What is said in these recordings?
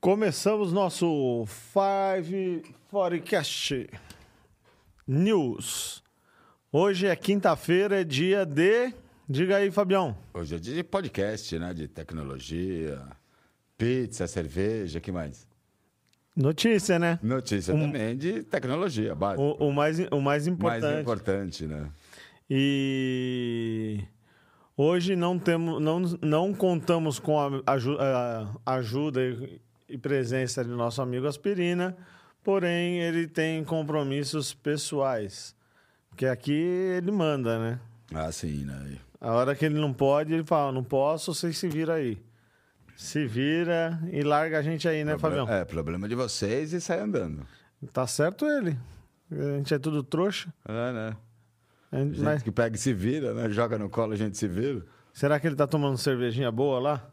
Começamos nosso Five Forecast News. Hoje é quinta-feira, é dia de. Diga aí, Fabião. Hoje é dia de podcast, né? De tecnologia, pizza, cerveja, que mais? Notícia, né? Notícia também de tecnologia, básico. O, o mais, o mais importante. Mais importante, né? E hoje não, temos, não, não contamos com a, aju- a ajuda e, presença do nosso amigo Aspirina, porém ele tem compromissos pessoais. Porque aqui ele manda, né? Ah, sim, né? A hora que ele não pode, ele fala, não posso, vocês se vira aí. Se vira e larga a gente aí, né, Problema- Fabião? É, problema de vocês e sai andando. Tá certo ele. A gente é tudo trouxa. É, né? A gente- Gente mas- que pega e se vira, né? Joga no colo, a gente se vira. será que ele tá tomando cervejinha boa lá?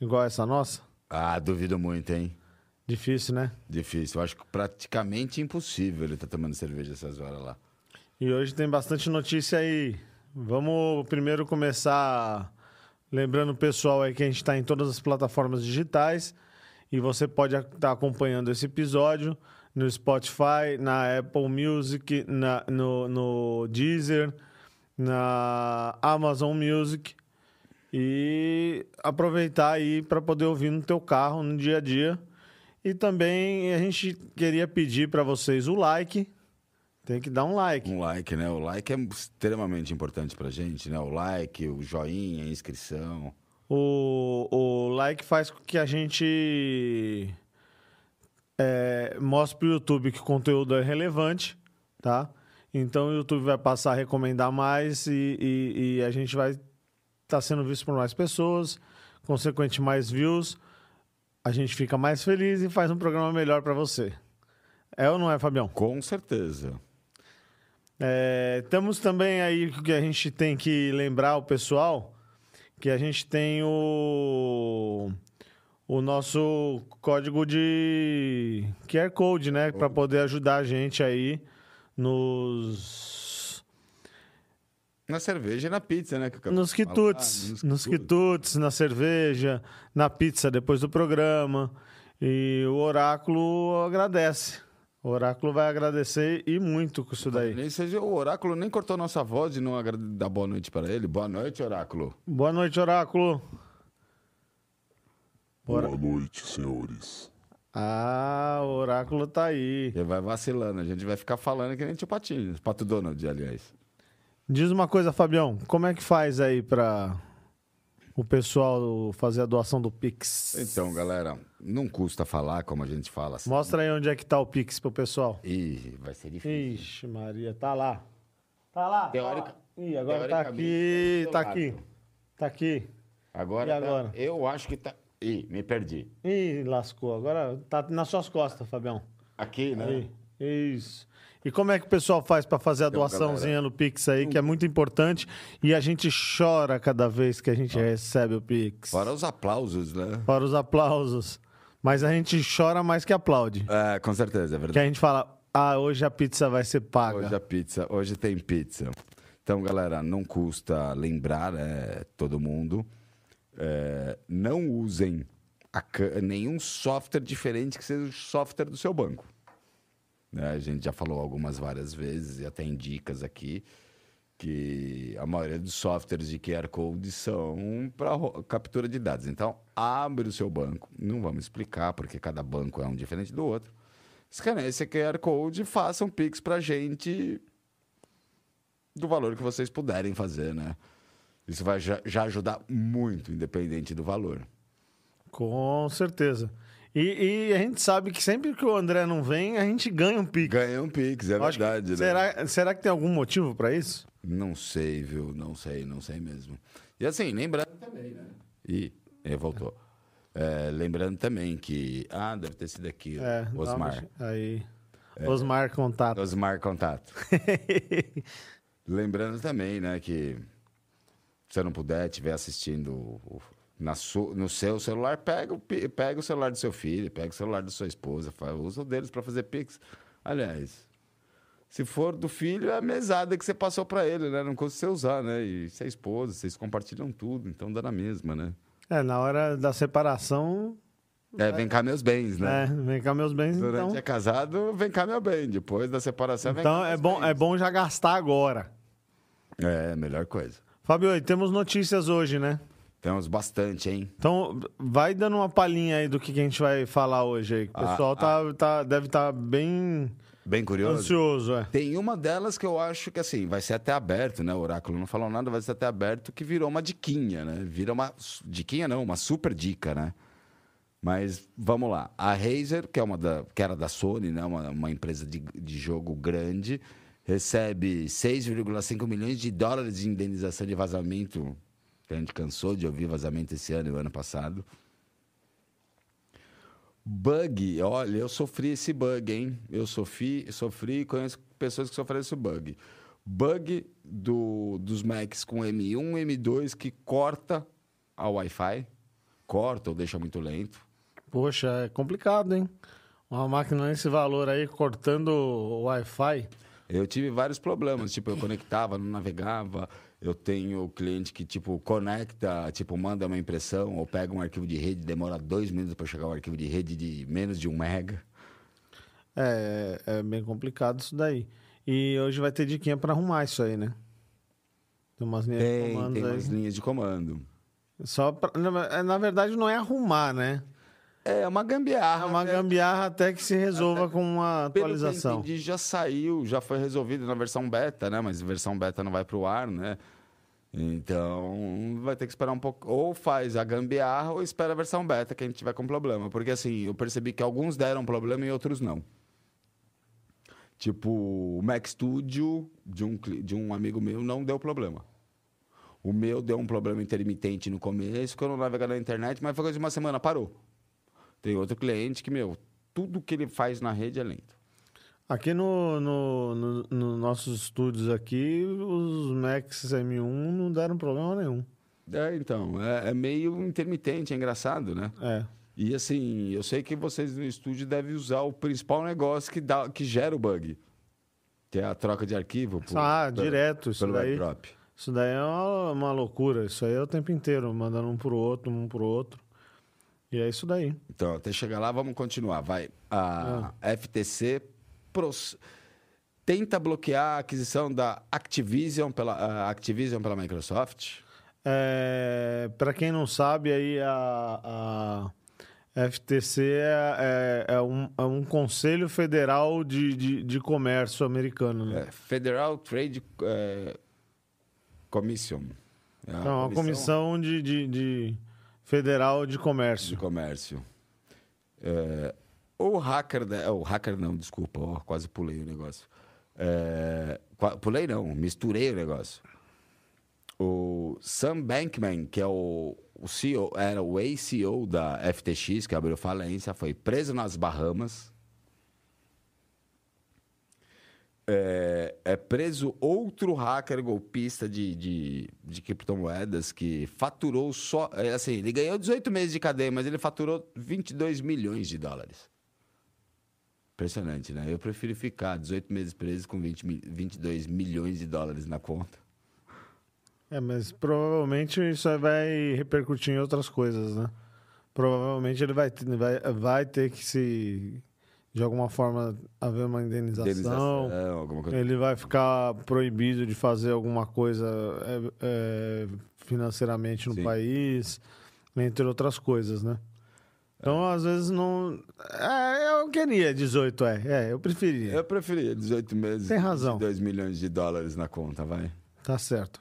Igual essa nossa? Ah, duvido muito, hein? Difícil, né? Difícil. Eu acho que praticamente impossível ele estar tomando cerveja essas horas lá. E hoje tem bastante notícia aí. Vamos primeiro começar lembrando o pessoal aí que a gente está em todas as plataformas digitais e você pode estar acompanhando esse episódio no Spotify, na Apple Music, na, no, no Deezer, na Amazon Music e aproveitar aí para poder ouvir no teu carro no dia a dia. E também a gente queria pedir para vocês o like. Tem que dar um like. Um like, né? O like é extremamente importante pra gente, né? O like, o joinha, a inscrição. O, o like faz com que a gente é, mostre para o YouTube que o conteúdo é relevante, tá? Então o YouTube vai passar a recomendar mais e, e- e a gente vai estar sendo visto por mais pessoas, consequente mais views, a gente fica mais feliz e faz um programa melhor para você. É ou não é, Fabião? Com certeza. É, temos também aí que a gente tem que lembrar o pessoal que a gente tem o, o nosso código de QR Code, né? Para poder ajudar a gente aí nos, Na cerveja e na pizza, né? que nos quitutes. Ah, nos quitutes, na cerveja, na pizza depois do programa. E o Oráculo agradece. O Oráculo vai agradecer e muito com isso daí. Nem seja, o oráculo nem cortou nossa voz de não dar boa noite para ele. Boa noite, oráculo. Boa noite, Oráculo. Bora. Boa noite, senhores. Ah, o oráculo tá aí. Ele vai vacilando. A gente vai ficar falando que nem tio Patinho. Pato Donald, aliás. Diz uma coisa, Fabião. Como é que faz aí pra o pessoal fazer a doação do Pix? Então, galera, não custa falar como a gente fala assim. Mostra aí onde é que tá o Pix pro pessoal. Ih, vai ser difícil. Ixi, Maria, tá lá. Tá lá. Teórica- tá lá. Ih, agora tá aqui, tá do aqui. Tá aqui. Agora, E tá- agora? eu acho que tá. Ih, me perdi. Ih, lascou. Agora tá nas suas costas, Fabião. Aqui, né? Aí, isso. E como é que o pessoal faz para fazer a doaçãozinha no Pix aí, que é muito importante e a gente chora cada vez que a gente recebe o Pix. Fora os aplausos, né? Fora os aplausos. Mas a gente chora mais que aplaude. É, com certeza, é Que verdade. a gente fala, ah, hoje a pizza vai ser paga. Hoje a pizza, hoje tem pizza. Então, galera, não custa lembrar, é, todo mundo, é, não usem a nenhum software diferente que seja o software do seu banco. Né, A gente já falou algumas várias vezes e até em dicas aqui que a maioria dos softwares de QR Code são para captura de dados. Então, abre o seu banco. Não vamos explicar, porque cada banco é um diferente do outro. Escaneie esse QR Code e façam Pix para gente do valor que vocês puderem fazer, né? Isso vai já, já ajudar muito, independente do valor. Com certeza. E, e a gente sabe que sempre que o André não vem, a gente ganha um Pix. Ganha um Pix, é acho que- verdade, né? será, será que tem algum motivo para isso? Não sei, viu? Não sei, não sei mesmo. E assim, lembrando também, né? Ih, ele voltou. É, lembrando também que. Ah, deve ter sido aqui, É, Osmar. Aí. É. Osmar contato. Osmar Contato. Lembrando também, né, que se você não puder, estiver assistindo o- su- no seu celular, pega pega o celular do seu filho, pega o celular da sua esposa, fa- usa o deles para fazer Pix. Aliás, se for do filho, é a mesada que você passou para ele, né? Não você usar, né? E se é esposa, vocês compartilham tudo, então dá na mesma, né? É, na hora da separação, É, vem cá meus bens, né? É, vem cá meus bens, Durante então. é casado, vem cá meu bem. Depois da separação, vem Então cá é bom, bens. é bom já gastar agora. É, melhor coisa. Fábio, temos notícias hoje, né? Temos bastante, hein? Então, vai dando uma palhinha aí do que, que a gente vai falar hoje aí. O Ah, pessoal tá, tá, deve estar bem Bem curioso. ansioso, é. Tem uma delas que eu acho que assim, vai ser até aberto, né? O Oráculo não falou nada, vai ser até aberto, que virou uma diquinha, né? Vira uma. Diquinha não, uma super dica, né? Mas vamos lá. A Razer, que, é uma da, que era da Sony, né? Uma, uma empresa de, de jogo grande, recebe 6,5 milhões de dólares de indenização de vazamento. Que a gente cansou de ouvir vazamento esse ano e o ano passado. Bug, olha, eu sofri esse bug, hein? Eu sofri, sofri e conheço pessoas que sofreram esse bug. Bug do, dos Macs com M1, M2 que corta a Wi-Fi, corta ou deixa muito lento. Poxa, é complicado, hein? Uma máquina nesse valor aí, cortando o Wi-Fi. Eu tive vários problemas, tipo, eu conectava, não navegava. Eu tenho cliente que, tipo, conecta, tipo, manda uma impressão ou pega um arquivo de rede, demora dois minutos para chegar o arquivo de rede de menos de um mega. É, é bem complicado isso daí. E hoje vai ter diquinha pra arrumar isso aí, né? Tem umas linhas de Tem, comandos tem aí. umas linhas de comando. Só pra, na, na verdade, não é arrumar, né? É uma É gambiarra. uma né? gambiarra até que se resolva com uma Pelo que eu atualização. entendi, já saiu, já foi resolvido na versão beta, né? Mas a versão beta não vai para o ar, né? Então, vai ter que esperar um pouco. Ou faz a gambiarra ou espera a versão beta que a gente tiver com problema. Porque, assim, eu percebi que alguns deram problema e outros não. Tipo, o Mac Studio de um, de um amigo meu não deu problema. O meu deu um problema intermitente no começo, quando eu navegava na internet, mas foi coisa de uma semana, parou. Tem outro cliente que, meu, tudo que ele faz na rede é lento. Aqui no, no, no, no nossos estúdios aqui, os Max M1 não deram problema nenhum. É, então, é, é meio intermitente, é engraçado, né? É. E assim, eu sei que vocês no estúdio devem usar o principal negócio que, dá, que gera o bug, que é a troca de arquivo. por- Ah, pelo- direto. Isso Pelo daí, isso daí é uma, uma loucura. Isso aí é o tempo inteiro, mandando um pro outro, um pro outro. E é isso daí. Então, até chegar lá, vamos continuar. Vai. A FTC pros- tenta bloquear a aquisição da Activision pela, Activision pela Microsoft. É, para quem não sabe, aí a, a FTC é, é- é um, é um conselho federal de, de, de comércio americano. Né? É, Federal Trade é, Commission. É a Não, a comissão de, de, de federal de de comércio. comércio. É, o hacker, o hacker não, desculpa, ó, quase pulei o negócio. É, pulei não, misturei o negócio. O Sam Bankman, que é o, o CEO, era o ex-CEO da FTX, que abriu falência, foi preso nas Bahamas. É, é preso outro hacker golpista de, de, de criptomoedas que faturou só. é, Assim, ele ganhou 18 meses de cadeia, mas ele faturou 22 milhões de dólares. Impressionante, né? Eu prefiro ficar 18 meses preso com 20, mi- 22 milhões de dólares na conta. É, mas provavelmente isso vai repercutir em outras coisas, né? Provavelmente ele vai, vai, vai ter que se, de alguma forma, haver uma indenização. Indenização, alguma coisa. Ele vai ficar proibido de fazer alguma coisa é, é, financeiramente no Sim. país, entre outras coisas, né? Então, às vezes, não. É, eu queria 18, é. É, eu preferia. Eu preferia 18 meses Tem razão. 2 milhões de dólares na conta, vai. Tá certo.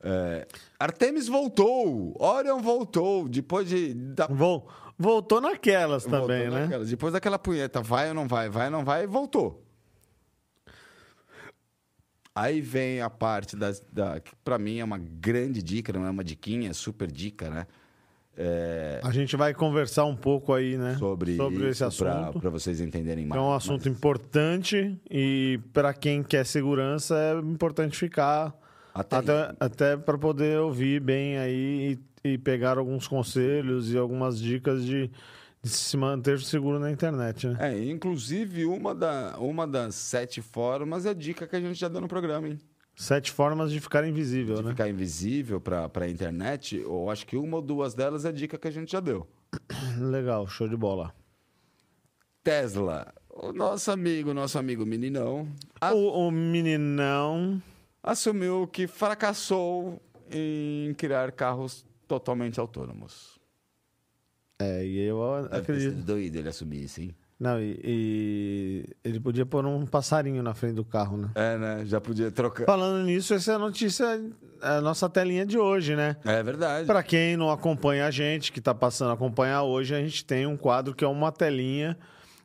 É, Artemis voltou! Orion voltou! Depois de. Da, Vol, voltou naquelas também, voltou né? depois daquela punheta, vai ou não vai, vai ou não vai, voltou. Aí vem a parte das, da, que pra mim é uma grande dica, não é uma diquinha, é super dica, né? É, A gente vai conversar um pouco aí, né? sobre, esse assunto. para vocês entenderem É mais. um assunto mas importante e para quem quer segurança é importante ficar até, até, até para poder ouvir bem aí e, e pegar alguns conselhos e algumas dicas de, de se manter seguro na internet, né? É, inclusive uma, da, uma das sete formas é a dica que a gente já deu no programa, hein? Sete formas de ficar invisível, de né? ficar invisível para a internet, eu acho que uma ou duas delas é a dica que a gente já deu. Legal, show de bola. Tesla, o nosso amigo, nosso amigo meninão, a- O, o meninão. Assumiu que fracassou em criar carros totalmente autônomos. É, e eu Deve acredito. doido ele assumir isso, hein? Não, e, e ele podia pôr um passarinho na frente do carro, né? É, né? Já podia trocar. Falando nisso, essa é a notícia, a nossa telinha de hoje, né? É verdade. Para quem não acompanha a gente, que está passando a acompanhar hoje, a gente tem um quadro que é uma telinha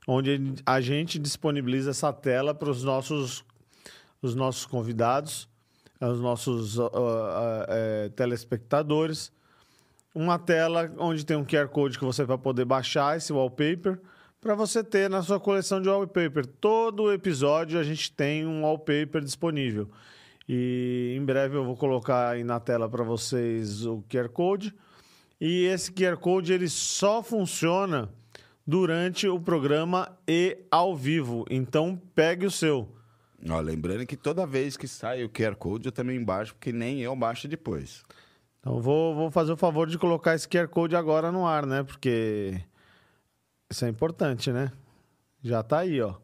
onde a gente disponibiliza essa tela para os nossos, os nossos convidados, os nossos ah, ah, eh, telespectadores. Uma tela onde tem um QR Code que você vai poder baixar esse wallpaper para você ter na sua coleção de wallpaper. Todo episódio a gente tem um wallpaper disponível. E em breve eu vou colocar aí na tela para vocês o QR Code. E esse QR Code ele só funciona durante o programa e ao vivo. Então pegue o seu. Ó, lembrando que toda vez que sai o QR Code, eu também baixo, porque nem eu baixo depois. Então vou, vou fazer o favor de colocar esse QR Code agora no ar, né? Porque isso é importante, né? Já tá aí, ó.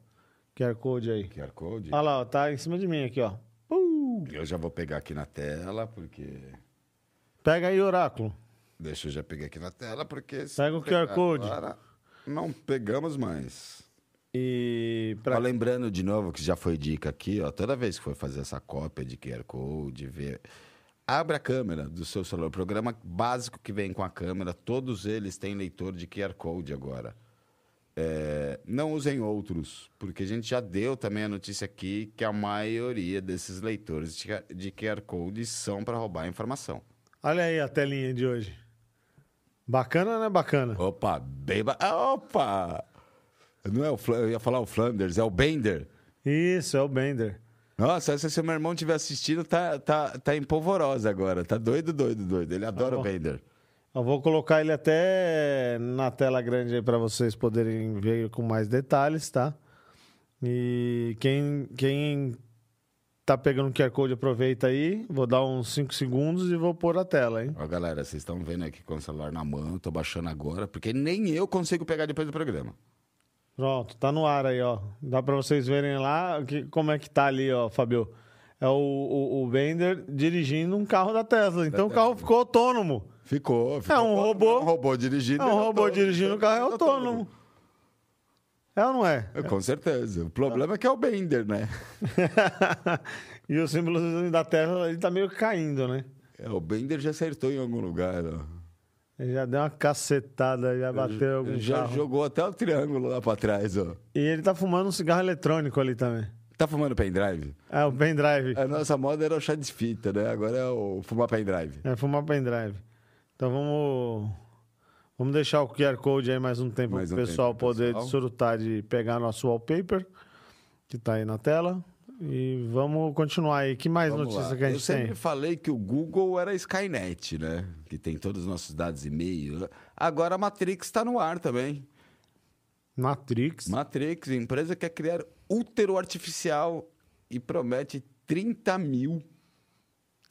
QR Code aí. QR Code? Olha lá, ó, tá em cima de mim aqui, ó. Uh! Eu já vou pegar aqui na tela, porque. Pega aí, Oráculo. Deixa eu já pegar aqui na tela, porque. Pega o QR Code. agora, não pegamos mais. E pra... Lembrando de novo que já foi dica aqui, ó, toda vez que for fazer essa cópia de QR Code, ver. Abra a câmera do seu celular. O programa básico que vem com a câmera, todos eles têm leitor de QR Code agora. É, não usem outros, porque a gente já deu também a notícia aqui que a maioria desses leitores de QR Code são para roubar informação. Olha aí a telinha de hoje. Bacana, né? Bacana. Opa, bem. ba- Opa! Não é o eu ia falar o Flanders, é o Bender. Isso, é o Bender. Nossa, se seu meu irmão estiver assistindo, tá, tá, tá em polvorosa agora. Tá doido, doido, doido. Ele adora bom. o Bender. Eu vou colocar ele até na tela grande aí para vocês poderem ver com mais detalhes, tá? E quem, quem tá pegando o QR Code, aproveita aí. Vou dar uns 5 segundos e vou pôr a tela, hein? Ó, galera, vocês estão vendo aqui com o celular na mão, tô baixando agora, porque nem eu consigo pegar depois do programa. Pronto, tá no ar aí, ó. Dá para vocês verem lá que, como é que tá ali, ó, Fabio. É o, o, o Bender dirigindo um carro da Tesla. Então o carro ficou autônomo. Ficou, ficou. É um robô. Um robô dirigindo. É um robô autônomo. dirigindo o carro é autônomo. É ou não é? É, Com certeza. O problema é que é o Bender, né? e o símbolo da Tesla ele tá meio caindo, né? É, o Bender já acertou em algum lugar, ó. Ele já deu uma cacetada, já bateu algum já carro. jogou até o triângulo lá pra trás, ó. E ele tá fumando um cigarro eletrônico ali também. Tá fumando pendrive? É, o pendrive. A nossa moda era o chá de fita, né? Agora é o fumar pendrive. É, fumar pendrive. Então vamos... Vamos deixar o QR Code aí mais um tempo Mais um pessoal tempo poder pessoal. desfrutar de pegar nosso wallpaper, que tá aí na tela. E vamos continuar aí. Que mais Vamos notícia lá. que a Eu gente sempre tem? falei que o Google era a Skynet, né? Que tem todos os nossos dados e e-mail. Agora a Matrix está no ar também. Matrix. Matrix, empresa quer criar útero artificial e promete 30 mil.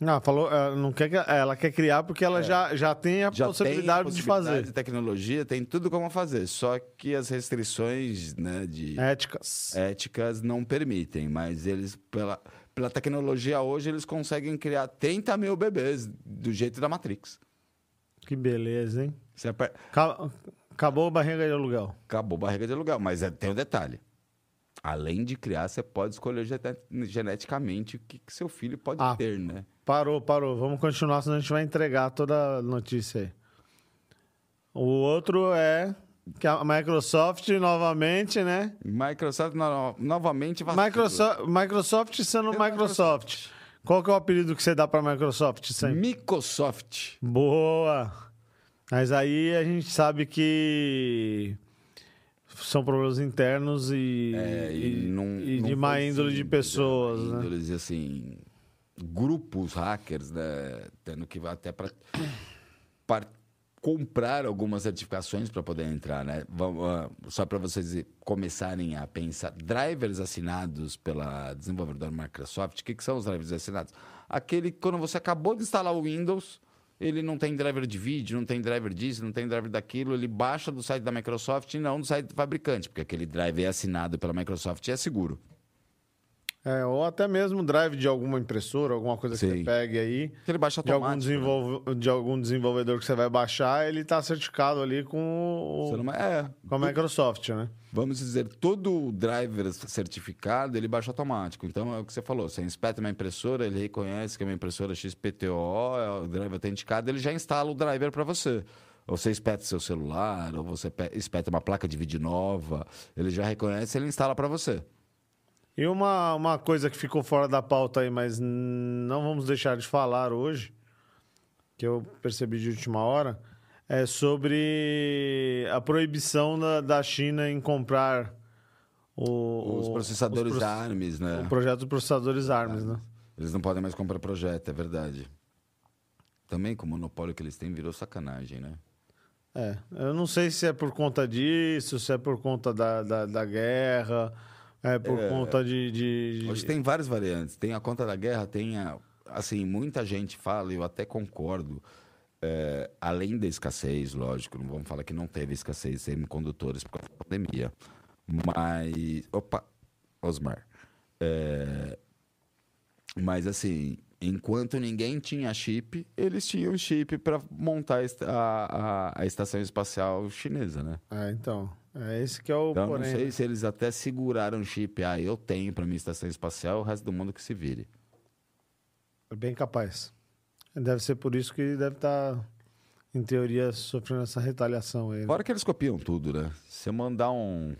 Ah, falou, ela não quer que, ela quer criar porque ela já, já tem a É. Já possibilidade, tem de possibilidade fazer. de tecnologia, tem tudo como fazer. Só que as restrições né, de Éticas. éticas não permitem. Mas eles, pela, pela tecnologia hoje, eles conseguem criar 30 mil bebês do jeito da Matrix. Que beleza, hein? Você aper- Ca- Acabou a barriga de aluguel. Acabou barriga de aluguel, mas é- tem um detalhe. Além de criar, você pode escolher gene- geneticamente o que, que seu filho pode Ah. ter, né? Parou, parou. Vamos continuar, senão a gente vai entregar toda a notícia aí. O outro é que a Microsoft novamente, né? Microsoft no- novamente vacila. Microsoft, Microsoft sendo Pela Microsoft. Qual que é o apelido que você dá pra Microsoft sempre? Microsoft. Boa! Mas aí a gente sabe que são problemas internos e, É, e, e não, e não de má índole de pessoas, né? né? Índoles, assim, grupos hackers, né? Tendo que até para comprar algumas certificações para poder entrar, né? Vamos, ah, só para vocês começarem a pensar, drivers assinados pela desenvolvedora Microsoft, o que, que são os drivers assinados? Aquele que quando você acabou de instalar o Windows, ele não tem driver de vídeo, não tem driver disso, não tem driver daquilo, ele baixa do site da Microsoft e não do site do fabricante, porque aquele driver é assinado pela Microsoft e é seguro. É, ou até mesmo drive de alguma impressora, alguma coisa que Sim. você pegue aí. Ele baixa De algum, automático. né? desenvolve- de algum desenvolvedor que você vai baixar, ele está certificado ali com, o- não- É, com a Microsoft, né? vamos dizer, todo driver certificado, ele baixa automático. Então, é o que você falou, você inspeta uma impressora, ele reconhece que é uma impressora XPTO, é o driver autenticado, ele já instala o driver para você. Ou você espeta seu celular, ou você pe- espeta uma placa de vídeo nova, ele já reconhece, ele instala para você. E uma, uma coisa que ficou fora da pauta aí, mas não vamos deixar de falar hoje, que eu percebi de última hora, é sobre a proibição da, da China em comprar o, Os processadores os pro- ARMS, né? o projeto dos processadores ARMS, né? Eles não podem mais comprar projeto, é verdade. Também com o monopólio que eles têm, virou sacanagem, né? É, eu não sei se é por conta disso, se é por conta da, da, da guerra, é por conta de, de- Hoje tem várias variantes. Tem a conta da guerra, tem a. Assim, muita gente fala, eu até concordo, é, além da escassez, lógico, não vamos falar que não teve escassez de semicondutores por causa da pandemia. Mas. Opa, Osmar. É, mas assim, enquanto ninguém tinha chip, eles tinham chip para montar a a, a, estação espacial chinesa, né? É, então, é esse que é o Então, porém. não sei né? se eles até seguraram chip. Ah, eu tenho para minha estação espacial, o resto do mundo que se vire. É bem capaz. Deve ser por isso que deve estar, em teoria, sofrendo essa retaliação aí. né? Fora que eles copiam tudo, né? Se eu mandar um,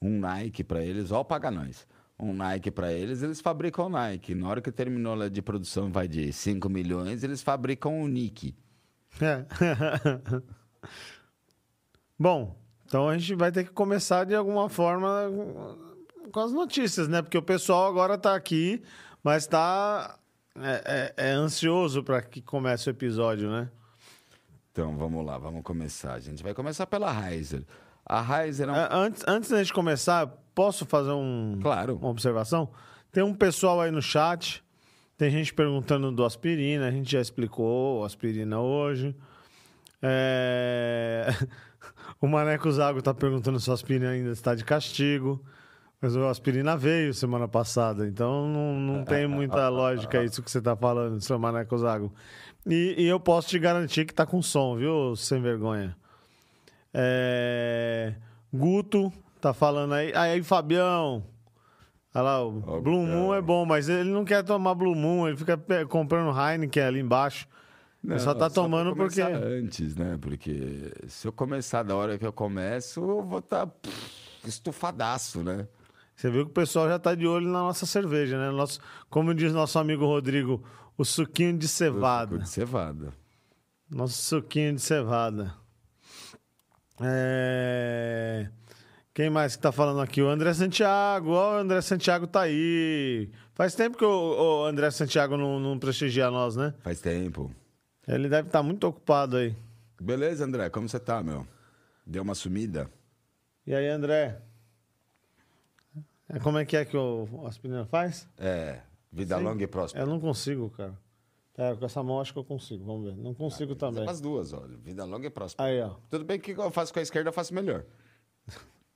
um Nike para eles, ó, paga nós. Um Nike para eles, eles fabricam o Nike. Na hora que terminou de produção, vai de 5 milhões, eles fabricam o Nike. É. Bom, então a gente vai ter que começar de alguma forma com as notícias, né? Porque o pessoal agora tá aqui, mas tá é, é- é ansioso para que comece o episódio, né? Então, vamos lá, vamos começar. A gente vai começar pela Heiser. A Heiser é um... É, Antes, antes da gente começar, posso fazer um, Claro. uma observação? Tem um pessoal aí no chat, tem gente perguntando do aspirina, a gente já explicou aspirina hoje. É, O Maneco Zago tá perguntando se o aspirina ainda está de castigo. Mas o aspirina veio semana passada, então não, não tem muita lógica isso que você tá falando, seu Maneco Zago. E, e eu posso te garantir que tá com som, viu, sem vergonha. É, Guto tá falando aí. Aí, Fabião. Olha lá, o Ó, Blue Moon é. bom, mas ele não quer tomar Blue Moon, ele fica comprando Heineken ali embaixo. ele só tá pra tomando porque. antes, né? Porque se eu começar da hora que eu começo, eu vou estar estufadaço, né? Você viu que o pessoal já tá de olho na nossa cerveja, né? Nosso, como diz nosso amigo Rodrigo, o suquinho de cevada. De cevada. Nosso suquinho de cevada. É... Quem mais que tá falando aqui? O André Santiago. Ó, o André Santiago tá aí. Faz tempo que o, o André Santiago não, não prestigia nós, né? Faz tempo. Ele deve estar muito ocupado aí. Beleza, André? Como você tá, meu? Deu uma sumida? E aí, André? É, Como é que é que o aspirina faz? É. Vida Sim. longa e próspera. Eu não consigo, cara. É, com essa mão acho que eu consigo. Vamos ver. Não consigo também. As duas, olha. Vida longa e próspera. Aí, ó. Tudo bem que eu faço com a esquerda, eu faço melhor.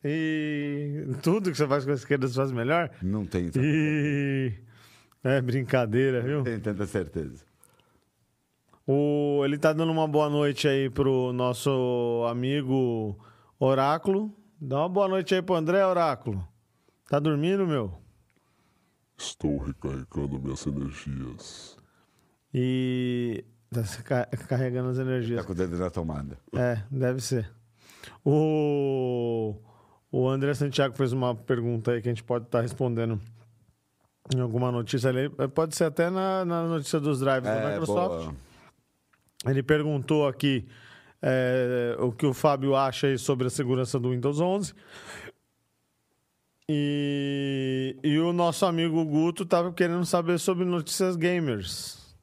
E tudo que você faz com a esquerda você faz melhor? Não não E... É brincadeira, viu? tenho tanta certeza. O... Ele tá dando uma boa noite aí pro nosso amigo Oráculo. Dá uma boa noite aí pro André, Oráculo. Tá dormindo, meu? Estou recarregando minhas energias. E. Tá carregando as energias. Tá com o dedo na tomada. É, deve ser. O, o André Santiago fez uma pergunta aí que a gente pode estar respondendo em alguma notícia ali. Pode ser até na, na notícia dos drives da É, Microsoft. boa. Ele perguntou aqui é, o que o Fábio acha sobre a segurança do Windows 11. E, e o nosso amigo Guto estava querendo saber sobre notícias gamers.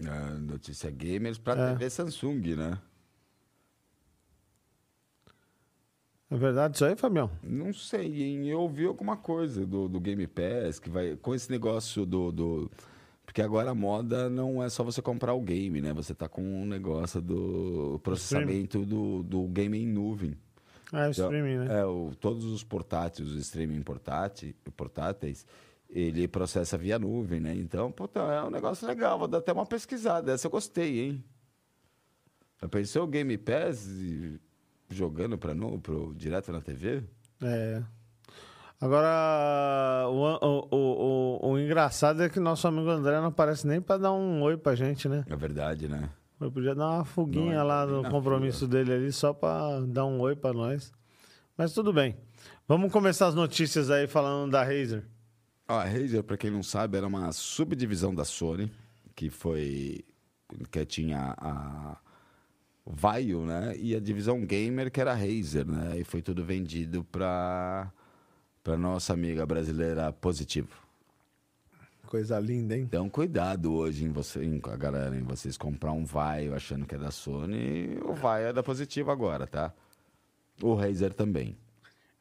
É, notícia gamers pra É. TV Samsung, né? É verdade isso aí, Fabião? Não sei, hein? Eu ouvi alguma coisa do, do Game Pass, que vai. Com esse negócio do. do Porque agora a moda não é só você comprar o game, né? Você tá com um negócio do processamento do, do game em nuvem. É, o Então, streaming, né? É, o, todos os portáteis, os streaming portátil, portáteis, ele processa via nuvem, né? Então, puta, é um negócio legal. Vou dar até uma pesquisada. Essa eu gostei, hein? Já pensou o Game Pass e- jogando pra, nu- pro, direto na TV? É. Agora, o, o, o, o, engraçado é que nosso amigo André não aparece nem pra dar um oi pra gente, né? É verdade, né? Eu podia dar uma fuguinha Não, lá no compromisso dele ali, só pra dar um oi pra nós. Mas tudo bem. Vamos começar as notícias aí falando da Razer. Ó, a Razer, para quem não sabe, era uma subdivisão da Sony, que foi que tinha a Vaio, né? E a divisão gamer que era Razer, né? E foi tudo vendido para para nossa amiga brasileira Positivo. Coisa linda, hein? Então, cuidado hoje em você, em, a galera, em vocês comprar um Vaio achando que é da Sony, o Vaio é da Positivo agora, tá? O Razer também.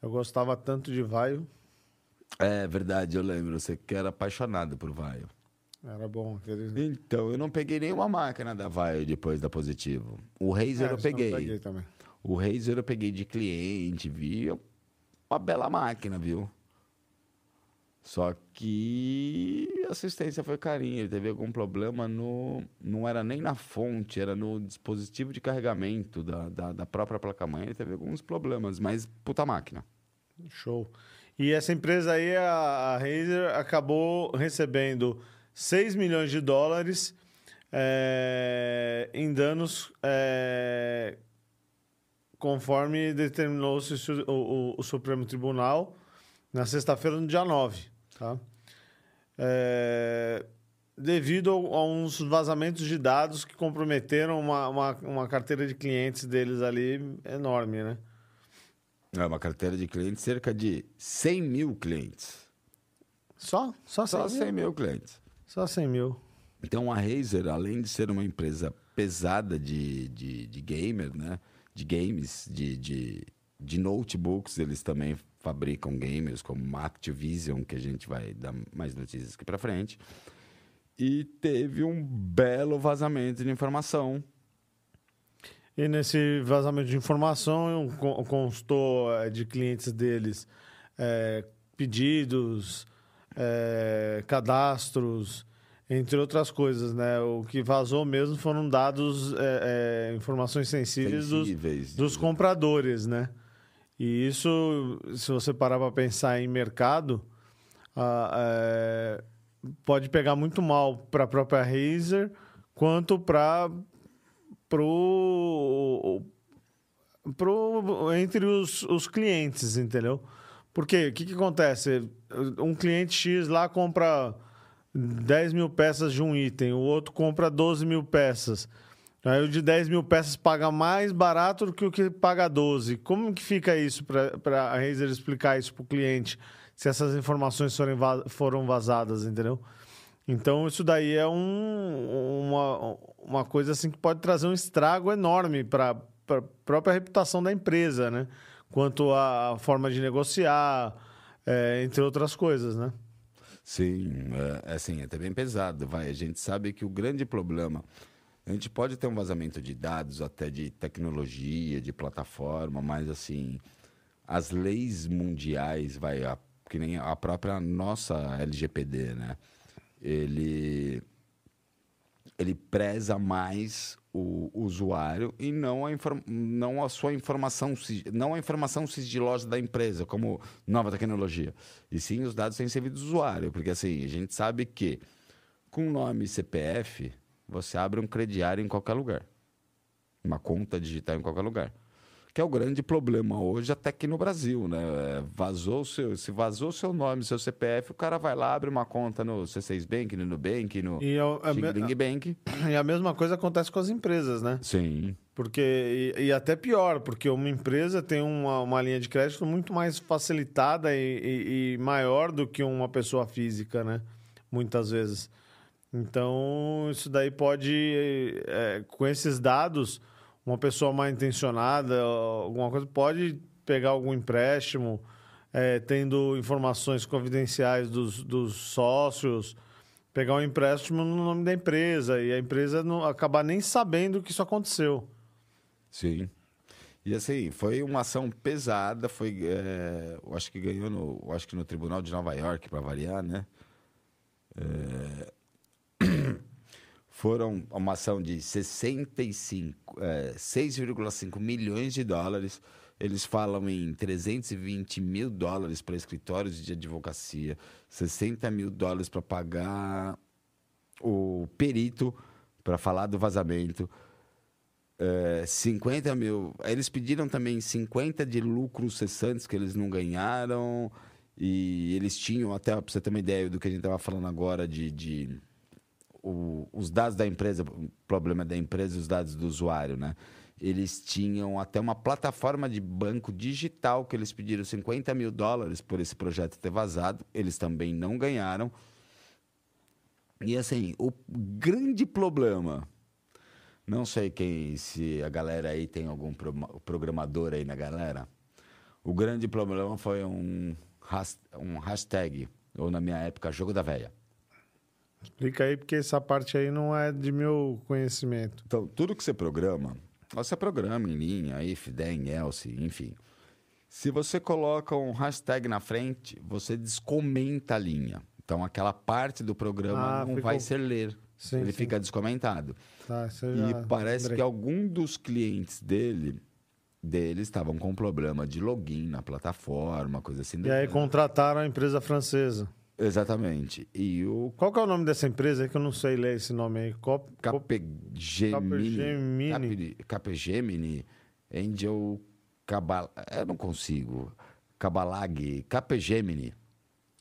Eu gostava tanto de Vaio. É verdade, eu lembro, você que era apaixonado por Vaio. Era bom. Então, eu não peguei nenhuma máquina da Vaio depois da Positivo. O Razer É, eu peguei. peguei. O Razer eu peguei de cliente, vi uma bela máquina, viu? Só que a assistência foi carinha. Ele teve algum problema no. Não era nem na fonte, era no dispositivo de carregamento da, da, da própria placa-mãe. Ele teve alguns problemas, mas puta máquina. Show. E essa empresa aí, a, a Razer, acabou recebendo 6 milhões de dólares é, em danos é, conforme determinou o, o, o Supremo Tribunal na sexta-feira, no dia 9. Tá? É, devido a uns vazamentos de dados que comprometeram uma, uma, uma carteira de clientes deles ali enorme, né? É uma carteira de clientes, cerca de 100 mil clientes. Só? Só 100 Só mil? 100 mil clientes. Só 100 mil. Então a Razer, além de ser uma empresa pesada de, de, de gamer, né? De games, de, de, de notebooks, eles também fabricam gamers como Activision, que a gente vai dar mais notícias aqui para frente. E teve um belo vazamento de informação. E nesse vazamento de informação con- constou eh, de clientes deles eh, pedidos, eh, cadastros, entre outras coisas, né? O que vazou mesmo foram dados, eh, eh, informações sensíveis dos, Sensíveis. dos compradores, né? E isso, se você parar para pensar em mercado, ah, é, pode pegar muito mal para a própria Razer, quanto para pro, pro entre os, os clientes, entendeu? Porque o que, que acontece? Um cliente X lá compra 10 mil peças de um item, o outro compra 12 mil peças. Aí o de 10 mil peças paga mais barato do que o que paga 12. Como que fica isso para a Razer explicar isso para o cliente, se essas informações forem foram vazadas, entendeu? Então isso daí é um- uma, uma coisa assim que pode trazer um estrago enorme para a própria reputação da empresa, né? Quanto à forma de negociar, é, entre outras coisas, né? Sim, é, assim, é bem pesado. Vai, a gente sabe que o grande problema. A gente pode ter um vazamento de dados, até de tecnologia, de plataforma, mas assim, as leis mundiais, vai, a- que nem a própria nossa LGPD, né? Ele, ele preza mais o usuário e não a, não a sua informação, não a informação sigilosa da empresa, como nova tecnologia, e sim os dados sensíveis do usuário, porque assim, a gente sabe que com nome e CPF, você abre um crediário em qualquer lugar. Uma conta digital em qualquer lugar. Que é o grande problema hoje, até aqui no Brasil, né? É, Vazou o seu, se vazou seu nome, seu CPF, o cara vai lá, abre uma conta no C6 Bank, no Nubank, no E, é- é me- Bank. e a mesma coisa acontece com as empresas, né? Sim. Porque, e, e até pior, porque uma empresa tem uma, uma linha de crédito muito mais facilitada e, e- e maior do que uma pessoa física, né? Muitas vezes. Então, isso daí pode, é, com esses dados, uma pessoa mal intencionada, alguma coisa, pode pegar algum empréstimo, é, tendo informações confidenciais dos, dos sócios, pegar um empréstimo no nome da empresa e a empresa não acabar nem sabendo que isso aconteceu. Sim. E assim, foi uma ação pesada, foi, é, eu acho que ganhou no, acho que no Tribunal de Nova York, para variar, né? É, foram uma ação de 65, é, 6,5 milhões de dólares. Eles falam em 320 mil dólares para escritórios de advocacia, 60 mil dólares para pagar o perito para falar do vazamento. É, 50 mil. Eles pediram também 50 de lucros cessantes que eles não ganharam. E eles tinham, até para você ter uma ideia do que a gente estava falando agora, de, de o, os dados da empresa, o problema da empresa os dados do usuário, né? Eles tinham até uma plataforma de banco digital que eles pediram 50 mil dólares por esse projeto ter vazado. Eles também não ganharam. E assim, o grande problema não sei quem, se a galera aí tem algum pro, programador aí na galera. O grande problema foi um, um hashtag, ou na minha época, jogo da véia. Explica aí, porque essa parte aí não é de meu conhecimento. Então, tudo que você programa, você programa em linha, if, then, else, enfim. Se você coloca um hashtag na frente, você descomenta a linha. Então, aquela parte do programa ah, não ficou... vai ser ler. Sim, ele sim. fica descomentado. Tá, e parece lembrei. que algum dos clientes dele deles estavam com problema de login na plataforma, coisa assim. E aí contrataram a empresa francesa. Exatamente. E o Qual que é o nome dessa empresa aí que eu não sei ler esse nome aí? Cop... Capgemini. Capgemini. Angel Cabal... Eu não consigo. Cabalag. Capgemini.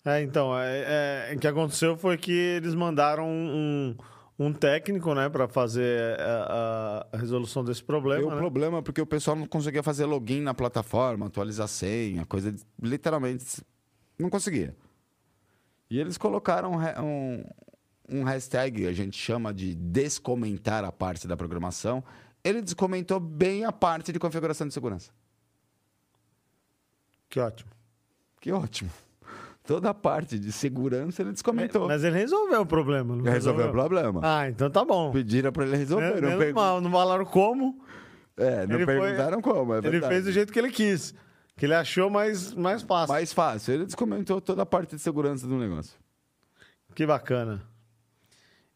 É, então, é, é, o que aconteceu foi que eles mandaram um, um técnico, né, para fazer a, a, resolução desse problema. E o né? problema é porque o pessoal não conseguia fazer login na plataforma, atualizar senha, coisa de, literalmente não conseguia. E eles colocaram um, um hashtag, a gente chama de descomentar a parte da programação. Ele descomentou bem a parte de configuração de segurança. Que ótimo. Que ótimo toda a parte de segurança ele descomentou. Mas ele resolveu o problema, não resolveu? resolveu o problema. Ah, então tá bom. Pediram para ele resolver. não, pergun... mal, não falaram como. É, não ele perguntaram foi... como, é Ele fez do jeito que ele quis. Que ele achou mais, mais fácil. Mais fácil. Ele descomentou toda a parte de segurança do negócio. Que bacana.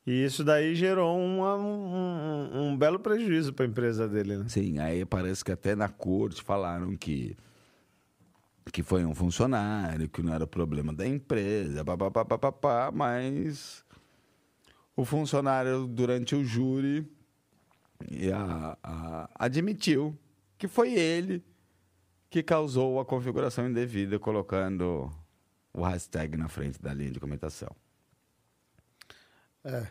E isso daí gerou uma, um, um belo prejuízo para a empresa dele, né? Sim, aí parece que até na corte falaram que que foi um funcionário, que não era problema da empresa, papapá, papapá, mas o funcionário, durante o júri, a, a, admitiu que foi ele que causou a configuração indevida, colocando o hashtag na frente da linha de comentação. É,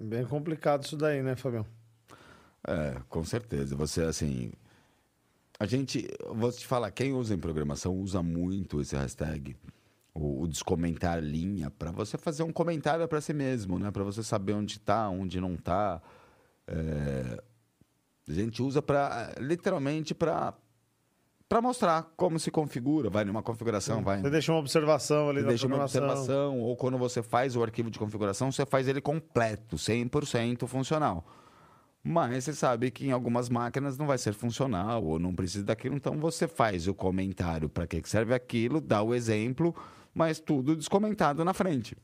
bem complicado isso daí, né, Fabião? É, com certeza. Você, assim, a gente, vou te falar, quem usa em programação usa muito esse hashtag, o, o descomentar linha, para você fazer um comentário para si mesmo, né? Para você saber onde está, onde não está. É... A gente usa para, literalmente, para para mostrar como se configura, vai numa configuração, Sim. vai. Você deixa uma observação ali você deixa uma observação, ou quando você faz o arquivo de configuração, você faz ele completo, 100% funcional. Mas você sabe que em algumas máquinas não vai ser funcional ou não precisa daquilo, então você faz o comentário para que serve aquilo, dá o exemplo, mas tudo descomentado na frente.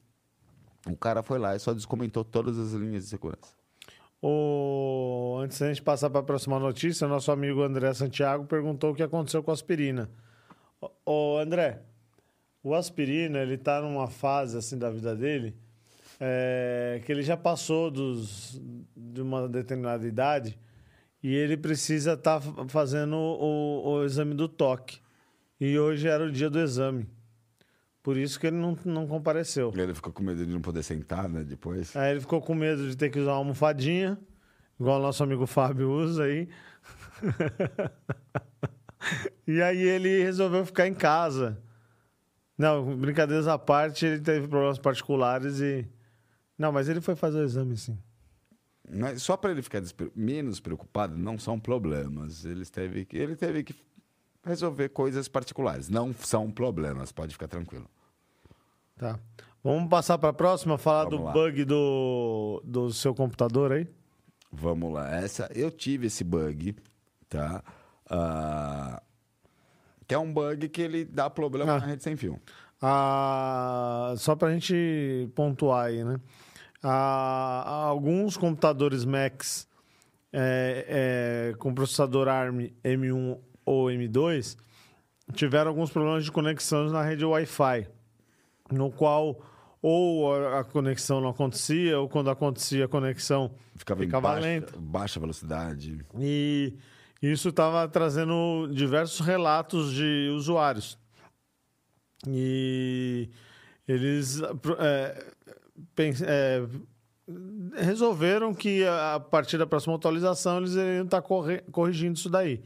O cara foi lá e só descomentou todas as linhas de segurança. O... Antes da gente passar para a próxima notícia, nosso amigo André Santiago perguntou o que aconteceu com a aspirina. Ô, André, o aspirina, ele está numa fase assim da vida dele é, que ele já passou dos, de uma determinada idade e ele precisa estar tá fazendo o, o, exame do toque. E hoje era o dia do exame. Por isso que ele não, não compareceu. Ele ficou com medo de não poder sentar, né? Depois. Aí ele ficou com medo de ter que usar uma almofadinha, igual o nosso amigo Fábio usa aí. e aí ele resolveu ficar em casa. Não, brincadeiras à parte, ele teve problemas particulares e não, mas ele foi fazer o exame, sim. Mas só para ele ficar menos preocupado, não são problemas. Ele teve, que, ele teve que resolver coisas particulares. Não são problemas, pode ficar tranquilo. Tá. Vamos passar para a próxima, falar Vamos do lá. bug do, do seu computador aí? Vamos lá. Essa, eu tive esse bug, tá? Ah, que é um bug que ele dá problema Ah. na rede sem fio. Ah, só para a gente pontuar aí, né? Ah, alguns computadores Macs é, é, com processador ARM M1 ou M2 tiveram alguns problemas de conexão na rede Wi-Fi, no qual ou a conexão não acontecia, ou quando acontecia a conexão Ficava, Ficava baixa, lento. baixa velocidade. E isso estava trazendo diversos relatos de usuários. E eles é, é, resolveram que a partir da próxima atualização eles iriam estar corre- corrigindo isso daí.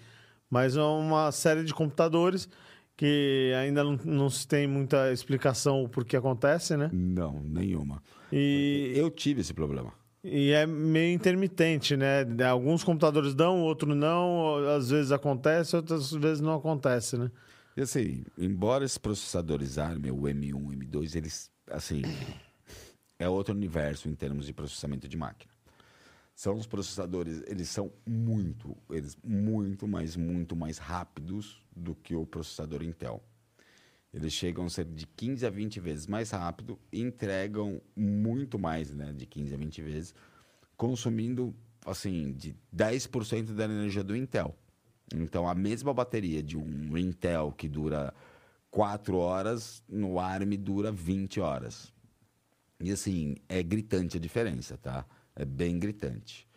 Mas é uma série de computadores que ainda não, não se tem muita explicação o porquê acontece, né? Não, nenhuma. E, Eu tive esse problema. e é meio intermitente, né? Alguns computadores dão, outros não. Às vezes acontece, outras vezes não acontece, né? E assim, embora esses processadores ARM, o M1, M2, eles, assim, é outro universo em termos de processamento de máquina. São os processadores, eles são muito, eles muito, mas muito mais rápidos do que o processador Intel. Eles chegam a ser de 15 a 20 vezes mais rápido entregam muito mais, né, de 15 a 20 vezes, consumindo, assim, de 10% da energia do Intel. Então, a mesma bateria de um Intel que dura 4 horas, no ARM dura 20 horas. E assim, é gritante a diferença, tá? É bem gritante.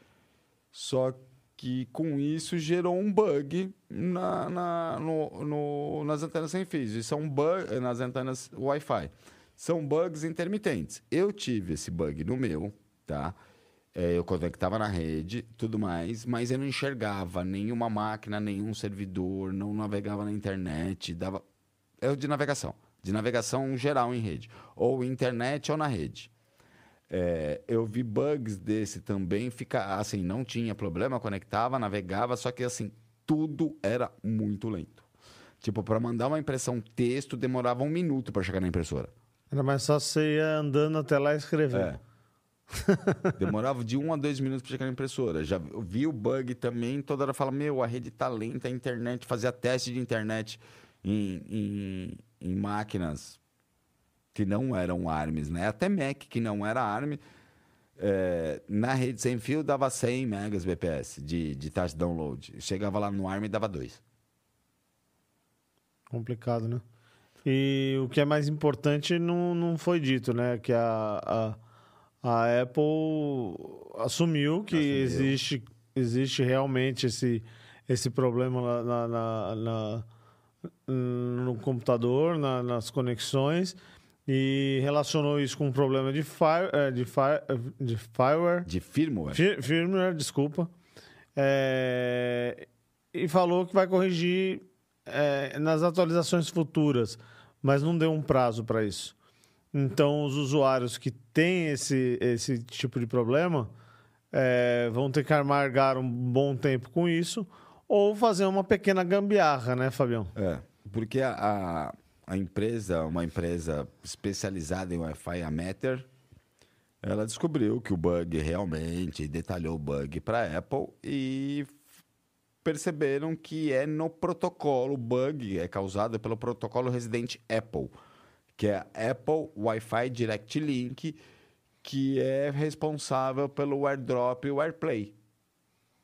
Só que com isso gerou um bug na, na- no- no- nas antenas sem fios. São bug nas antenas Wi-Fi. São bugs intermitentes. Eu tive esse bug no meu, tá? É, eu conectava na rede, tudo mais, mas eu não enxergava nenhuma máquina, nenhum servidor, não navegava na internet, dava é o de navegação, de navegação geral em rede, ou internet ou na rede. É, eu vi bugs desse também, fica assim, não tinha problema, conectava, navegava, só que assim, tudo era muito lento. Tipo, para mandar uma impressão texto, demorava um minuto para chegar na impressora. Era mais só você ir andando até lá e escrever. É. Demorava de um a dois minutos para chegar na impressora. Já vi o bug também, toda hora fala, meu, a rede tá lenta, a internet, fazia teste de internet em, em, em máquinas que não eram ARMs, né? Até Mac, que não era ARM, é, na rede sem fio dava 100 megas bps de, de taxa de download. Chegava lá no ARM e dava 2. Complicado, né? E o que é mais importante não, não foi dito, né? Que a, a, a Apple assumiu que Assumiu. existe, existe realmente esse, esse problema na, na- na- no computador, na- nas conexões, e relacionou isso com um problema de, fire, eh, de, fire, de fireware. De firmware. Fir- Firmware, desculpa. É, e falou que vai corrigir é, nas atualizações futuras, mas não deu um prazo para isso. Então, os usuários que têm esse, esse tipo de problema é, vão ter que amargar um bom tempo com isso ou fazer uma pequena gambiarra, né, Fabião? É, porque a, a, a empresa, uma empresa especializada em Wi-Fi, a Matter, ela descobriu que o bug realmente detalhou o bug para a Apple e perceberam que é no protocolo, o bug é causado pelo protocolo residente Apple, que é a Apple Wi-Fi Direct Link, que é responsável pelo AirDrop e o AirPlay.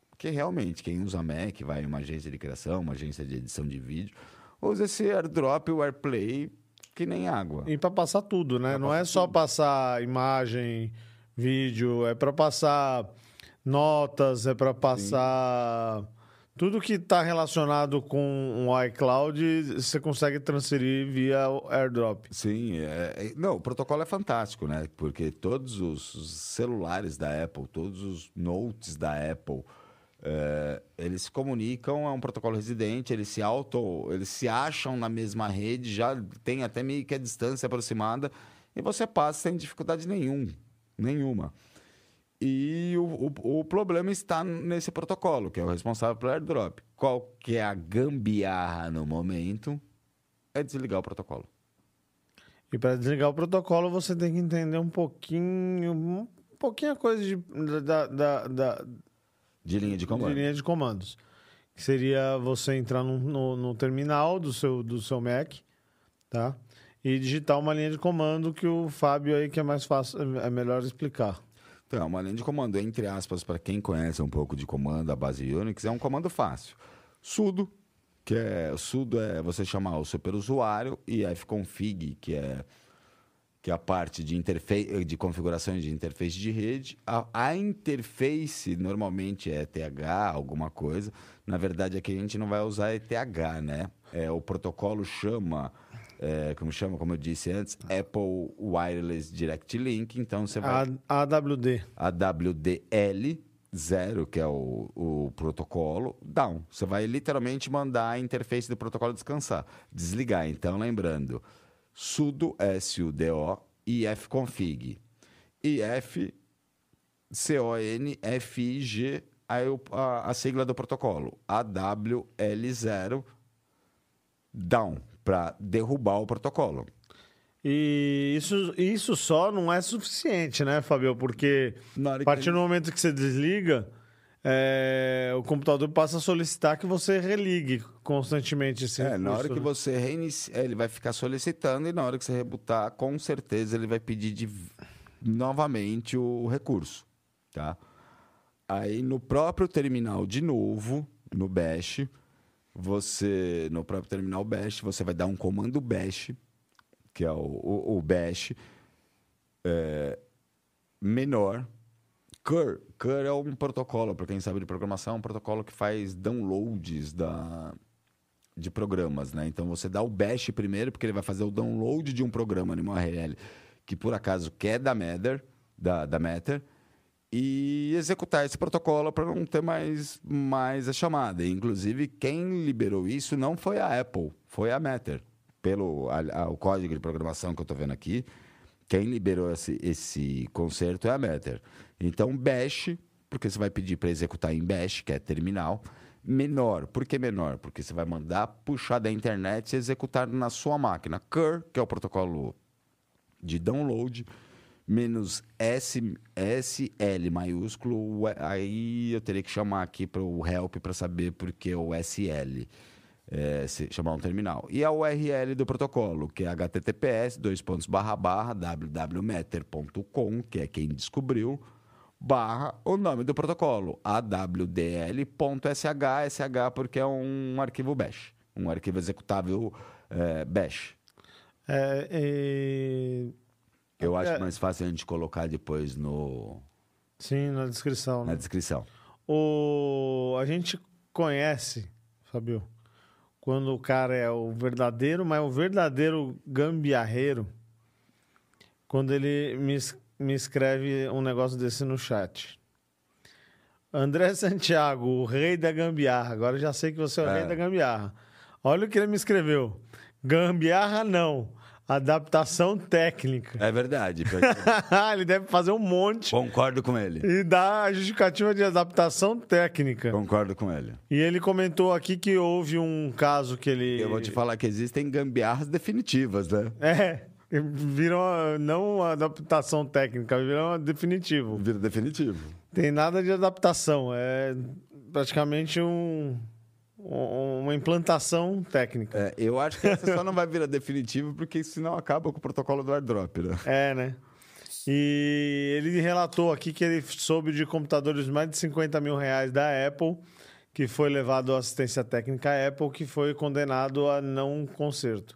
Porque realmente, quem usa Mac, vai em uma agência de criação, uma agência de edição de vídeo, usa esse AirDrop o AirPlay que nem água. E para passar tudo, né? Não é só passar imagem, vídeo, é para passar notas, é para passar tudo que está relacionado com o iCloud, você consegue transferir via o AirDrop. Sim, é, é- não, o protocolo é fantástico, né? Porque todos os celulares da Apple, todos os notes da Apple, é, eles se comunicam, é um protocolo residente, eles se auto, eles se acham na mesma rede, já tem até meio que a distância aproximada, e você passa sem dificuldade nenhum, nenhuma. E o, o, o problema está nesse protocolo, que é o responsável pelo airdrop. Qual que é a gambiarra no momento? É desligar o protocolo. E para desligar o protocolo, você tem que entender um pouquinho, um pouquinho a coisa de, da, da, da, De linha de comando. de linha de comandos. Que seria você entrar no, no, no terminal do seu, do seu Mac, tá? E digitar uma linha de comando que o Fábio aí que é mais fácil, é melhor explicar. Então, uma linha de comando, entre aspas, para quem conhece um pouco de comando, a base Unix, é um comando fácil. sudo, que é sudo é você chamar o superusuário e fconfig, que é que é a parte de interface de configuração de interface de rede. A, a interface normalmente é ETH, alguma coisa. Na verdade, aqui a gente não vai usar ETH, né? É, o protocolo chama é, como chama, como eu disse antes, Apple Wireless Direct Link. Então você vai. A, AWD. AWDL 0, que é o, o protocolo, down. Você vai literalmente mandar a interface do protocolo descansar, desligar. Então, lembrando, sudo, S-U-D-O, ifconfig. if, C-O-N-F-I-G, a, a sigla do protocolo, AWL0, down, para derrubar o protocolo. E isso, isso só não é suficiente, né, Fabio? Porque a partir do momento que você desliga, é, o computador passa a solicitar que você religue constantemente esse É, na hora que né? você reinicia, ele vai ficar solicitando e na hora que você rebutar, com certeza ele vai pedir de novamente o recurso, tá? Aí no próprio terminal de novo, no bash, você no próprio terminal bash, você vai dar um comando bash, que é o, o, o bash é, menor Cur. Cur é um protocolo, para quem sabe de programação, é um protocolo que faz downloads da, de programas, né? Então você dá o bash primeiro, porque ele vai fazer o download de um programa numa URL que por acaso quer da Matter, da, da Matter, e executar esse protocolo para não ter mais, mais a chamada. E, inclusive, quem liberou isso não foi a Apple, foi a Matter. Pelo a- a- o código de programação que eu estou vendo aqui, quem liberou esse, esse conserto é a Matter. Então, Bash, porque você vai pedir para executar em Bash, que é terminal. Menor. Por que menor? Porque você vai mandar puxar da internet e executar na sua máquina. Cur, que é o protocolo de download, menos S, SL maiúsculo, aí eu teria que chamar aqui para o help para saber por que o SL. é, se chamar um terminal. E a URL do protocolo, que é https www.meter.com, que é quem descobriu, barra o nome do protocolo, awdl.sh, sh porque é um arquivo bash, um arquivo executável é, bash. É, e- Eu acho É. mais fácil a gente colocar depois no, Sim, na descrição. na né? descrição. O... A gente conhece, Fabio, quando o cara é o verdadeiro, mas o verdadeiro gambiarreiro, quando ele me, me escreve um negócio desse no chat. André Santiago, o rei da gambiarra. Agora já sei que você é o É. rei da gambiarra. Olha o que ele me escreveu. Gambiarra não. Adaptação técnica. É verdade. ele deve fazer um monte Concordo com ele. e dar a justificativa de adaptação técnica. Concordo com ele. E ele comentou aqui que houve um caso que ele. Eu vou te falar que existem gambiarras definitivas, né? É, viram a- não a adaptação técnica, viram a definitivo. Vira definitivo. Tem nada de adaptação, é praticamente um, um- uma implantação técnica. É, eu acho que essa só não vai virar definitivo porque senão acaba com o protocolo do airdrop, né? É, né? E ele relatou aqui que ele soube de computadores de mais de 50 mil reais da Apple, que foi levado à assistência técnica à Apple, que foi condenado a não conserto.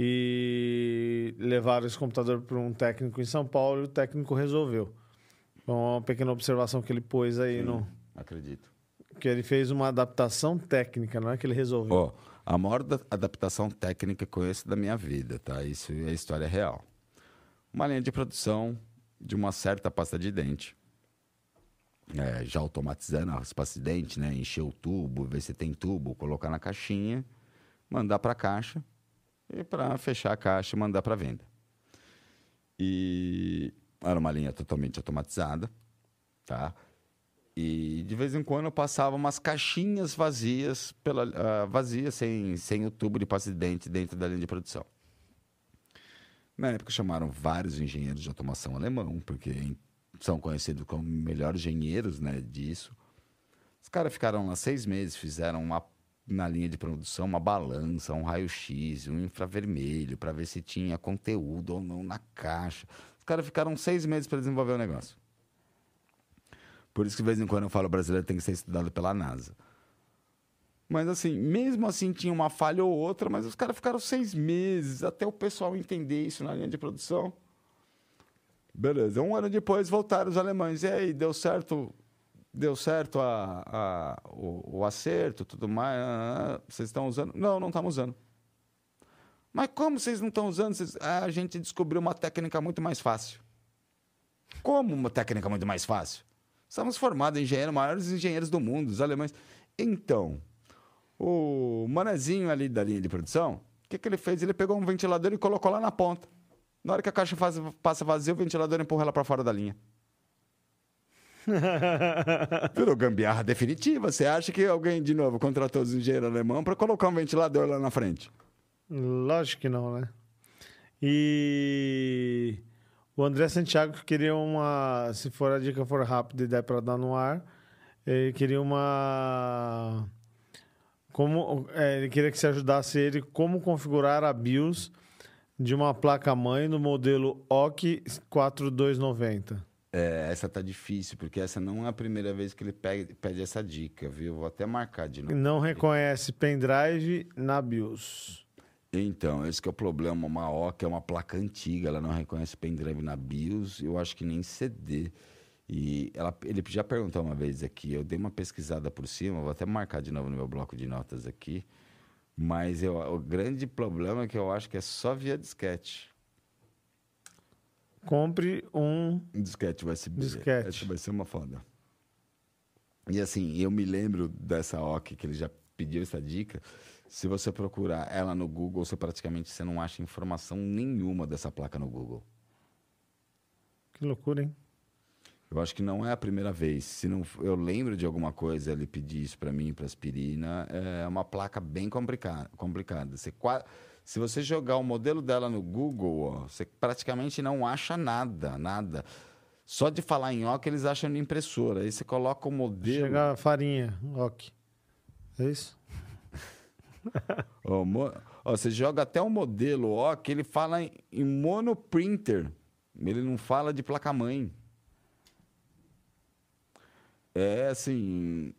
E levaram esse computador para um técnico em São Paulo e o técnico resolveu. Então, uma pequena observação que ele pôs aí no. Acredito. Que ele fez uma adaptação técnica, não é que ele resolveu. Ó, a maior da- adaptação técnica que eu conheço da minha vida, tá? Isso é história real. Uma linha de produção de uma certa pasta de dente. É, já automatizando a pasta de dente, né? Encher o tubo, ver se tem tubo, colocar na caixinha, mandar para a caixa e para fechar a caixa e mandar para venda. E era uma linha totalmente automatizada, tá? E de vez em quando eu passava umas caixinhas vazias, pela, ah, vazias sem, sem o tubo de pasta de dente dentro da linha de produção. Na época chamaram vários engenheiros de automação alemão, porque são conhecidos como melhores engenheiros né, disso. Os caras ficaram lá seis meses, fizeram uma, na linha de produção uma balança, um raio-x, um infravermelho, para ver se tinha conteúdo ou não na caixa. Os caras ficaram seis meses para desenvolver o negócio. Por isso que de vez em quando eu falo brasileiro tem que ser estudado pela NASA. Mas assim, mesmo assim tinha uma falha ou outra, mas os caras ficaram seis meses até o pessoal entender isso na linha de produção. Beleza. Um ano depois voltaram os alemães. E aí, deu certo? Deu certo a, a o, o, acerto, tudo mais? Ah, vocês estão usando? Não, não estamos usando. Mas como vocês não estão usando? Vocês... Ah, a gente descobriu uma técnica muito mais fácil. Como uma técnica muito mais fácil? Estamos formados em engenheiros, maiores engenheiros do mundo, os alemães. Então, o manezinho ali da linha de produção, o que, que ele fez? Ele pegou um ventilador e colocou lá na ponta. Na hora que a caixa faz, passa vazia, o ventilador empurra ela para fora da linha. Virou gambiarra definitiva. Você acha que alguém, de novo, contratou os engenheiros alemão para colocar um ventilador lá na frente? Lógico que não, né? E o André Santiago queria uma. Se for a dica for rápida e der para dar no ar, ele queria uma como, é, ele queria que você ajudasse ele como configurar a BIOS de uma placa-mãe no modelo OC 4290. É, essa tá difícil, porque essa não é a primeira vez que ele pede, pede essa dica, viu? Vou até marcar de novo. Não reconhece pendrive na BIOS. Então, esse é o problema. Uma OC é uma placa antiga, ela não reconhece pendrive na BIOS, eu acho que nem CD. E ela, ele já perguntou uma vez aqui, eu dei uma pesquisada por cima, vou até marcar de novo no meu bloco de notas aqui. Mas eu, o grande problema é que eu acho que é só via disquete. Compre um disquete USB. Disquete. Essa vai ser uma foda. E assim, eu me lembro dessa OC que ele já pediu essa dica. Se você procurar ela no Google, você praticamente você não acha informação nenhuma dessa placa no Google. Que loucura, hein? Eu acho que não é a primeira vez. Se não, eu lembro de alguma coisa ele pedir isso para mim, para aspirina, é uma placa bem complicada. complicada. Você, se você jogar o modelo dela no Google, ó, você praticamente não acha nada, nada. Só de falar em OK eles acham de impressora. Aí você coloca o modelo. Chega a farinha, OK. É isso? ó, mo... ó, você joga até o modelo OK, ele fala em, em monoprinter. Ele não fala de placa-mãe. É assim.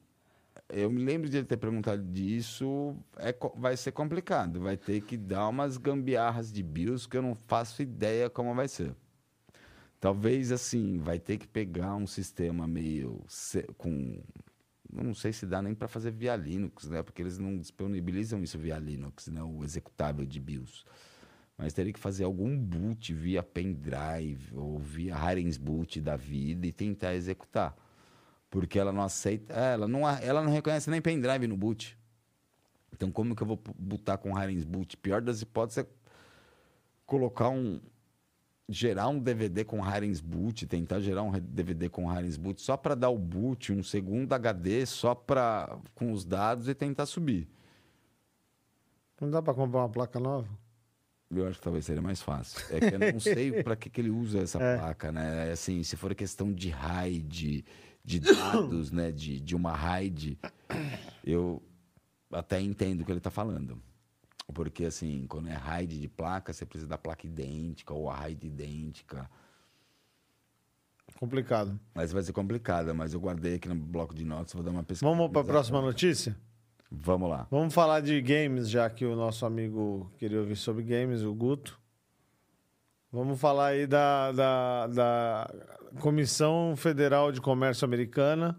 Eu me lembro de ele ter perguntado disso. É, vai ser complicado. Vai ter que dar umas gambiarras de BIOS que eu não faço ideia como vai ser. Talvez assim, vai ter que pegar um sistema meio com. Não sei se dá nem para fazer via Linux, né? Porque eles não disponibilizam isso via Linux, né? O executável de BIOS. Mas teria que fazer algum boot via pendrive ou via Hirens boot da vida e tentar executar. Porque ela não aceita. É, ela não, ela não reconhece nem pendrive no boot. Então, como que eu vou botar com Hirens boot? Pior das hipóteses é colocar um. gerar um DVD com Hirens boot, tentar gerar um DVD com Hirens boot só para dar o boot, um segundo HD só para com os dados e tentar subir. Não dá para comprar uma placa nova? Eu acho que talvez seria mais fácil. É que eu não sei para que, que ele usa essa é. placa, né? Assim, se for questão de RAID de dados, né, de, de uma RAID, eu até entendo o que ele está falando. Porque, assim, quando é RAID de placa, você precisa da placa idêntica ou a RAID idêntica. Complicado. Mas vai ser complicada, mas eu guardei aqui no bloco de notas, vou dar uma pesquisa. Vamos para a próxima notícia? Vamos lá. Vamos falar de games, já que o nosso amigo queria ouvir sobre games, o Guto. Vamos falar aí da, da, da Comissão Federal de Comércio Americana,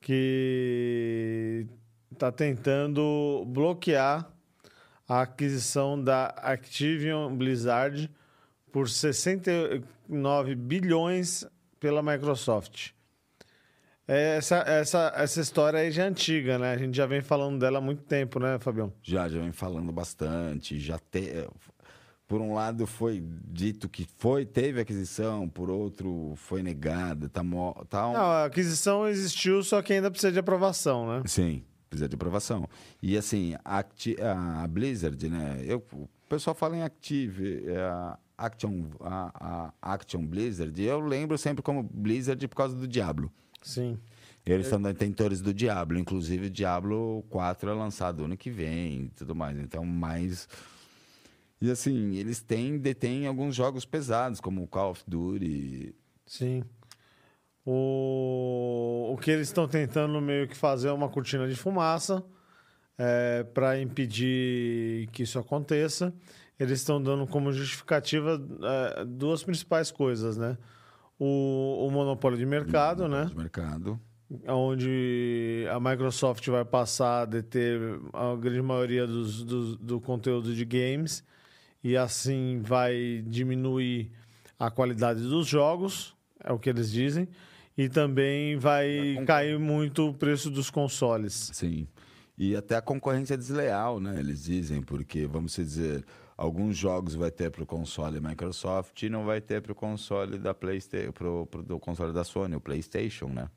que está tentando bloquear a aquisição da Activision Blizzard por 69 bilhões pela Microsoft. Essa, essa, essa história aí já é antiga, né? A gente já vem falando dela há muito tempo, né, Fabião? Já, já vem falando bastante. Já te por um lado foi dito que foi teve aquisição, por outro foi negada, tá, tá um... Não, a aquisição existiu, só que ainda precisa de aprovação, né? Sim, precisa de aprovação. E assim, a, a Blizzard, né? Eu, o pessoal fala em Active, é, a Action, a, a Action Blizzard, eu lembro sempre como Blizzard por causa do Diablo. Sim. Eles são detentores do Diablo, inclusive o Diablo 4 é lançado ano que vem e tudo mais. Então, mais. E assim, eles têm, detêm alguns jogos pesados, como Call of Duty. Sim. O, o que eles estão tentando meio que fazer é uma cortina de fumaça é, para impedir que isso aconteça. Eles estão dando como justificativa é, duas principais coisas, né? O, o monopólio de mercado, né? De mercado. onde a Microsoft vai passar a deter a grande maioria dos, dos- do conteúdo de games e assim vai diminuir a qualidade dos jogos, é o que eles dizem, e também vai cair muito o preço dos consoles. Sim. E até a concorrência desleal, né? Eles dizem, porque, vamos dizer, alguns jogos vai ter para o console Microsoft e não vai ter para o console da PlayStation, pro, pro, do console da Sony, o PlayStation, né?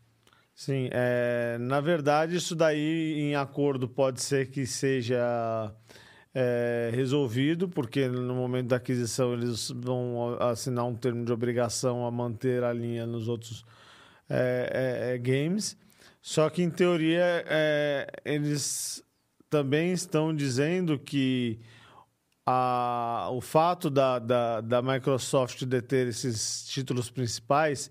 Sim, é, na verdade, isso daí em acordo pode ser que seja é, resolvido, porque no momento da aquisição eles vão assinar um termo de obrigação a manter a linha nos outros é, é, é, games. Só que, em teoria, é, eles também estão dizendo que a, o fato da, da, da Microsoft deter esses títulos principais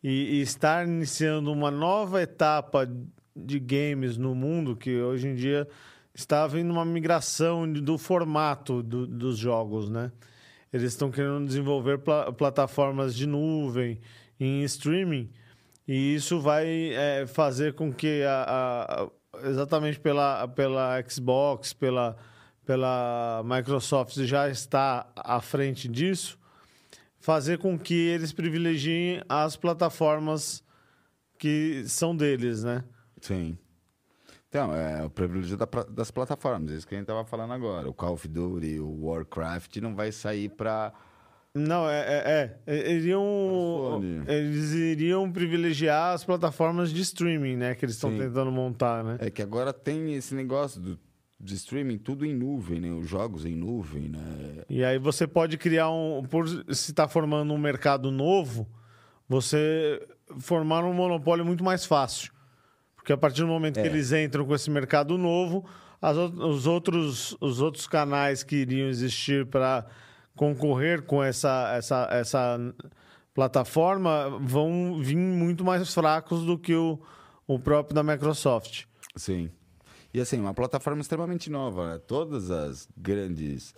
e, e estar iniciando uma nova etapa de games no mundo, que hoje em dia está havendo uma migração do formato do- dos jogos, né? Eles estão querendo desenvolver pla- plataformas de nuvem em streaming e isso vai é, fazer com que a- a- exatamente pela, pela Xbox, pela, pela Microsoft já está à frente disso, fazer com que eles privilegiem as plataformas que são deles, né? Sim. Então, é o privilégio da das plataformas, isso que a gente estava falando agora. O Call of Duty, o Warcraft não vai sair para. Não, é, é, é. Iriam, Sony. eles iriam privilegiar as plataformas de streaming, né? Que eles estão tentando montar, né? É que agora tem esse negócio do, de streaming, tudo em nuvem, né? Os jogos em nuvem, né? E aí você pode criar um. Por se está formando um mercado novo, você formar um monopólio muito mais fácil. Porque a partir do momento que É. eles entram com esse mercado novo, as os, outros, os outros canais que iriam existir para concorrer com essa, essa, essa plataforma vão vir muito mais fracos do que o, o próprio da Microsoft. Sim. E assim, uma plataforma extremamente nova, né? Todas as grandes,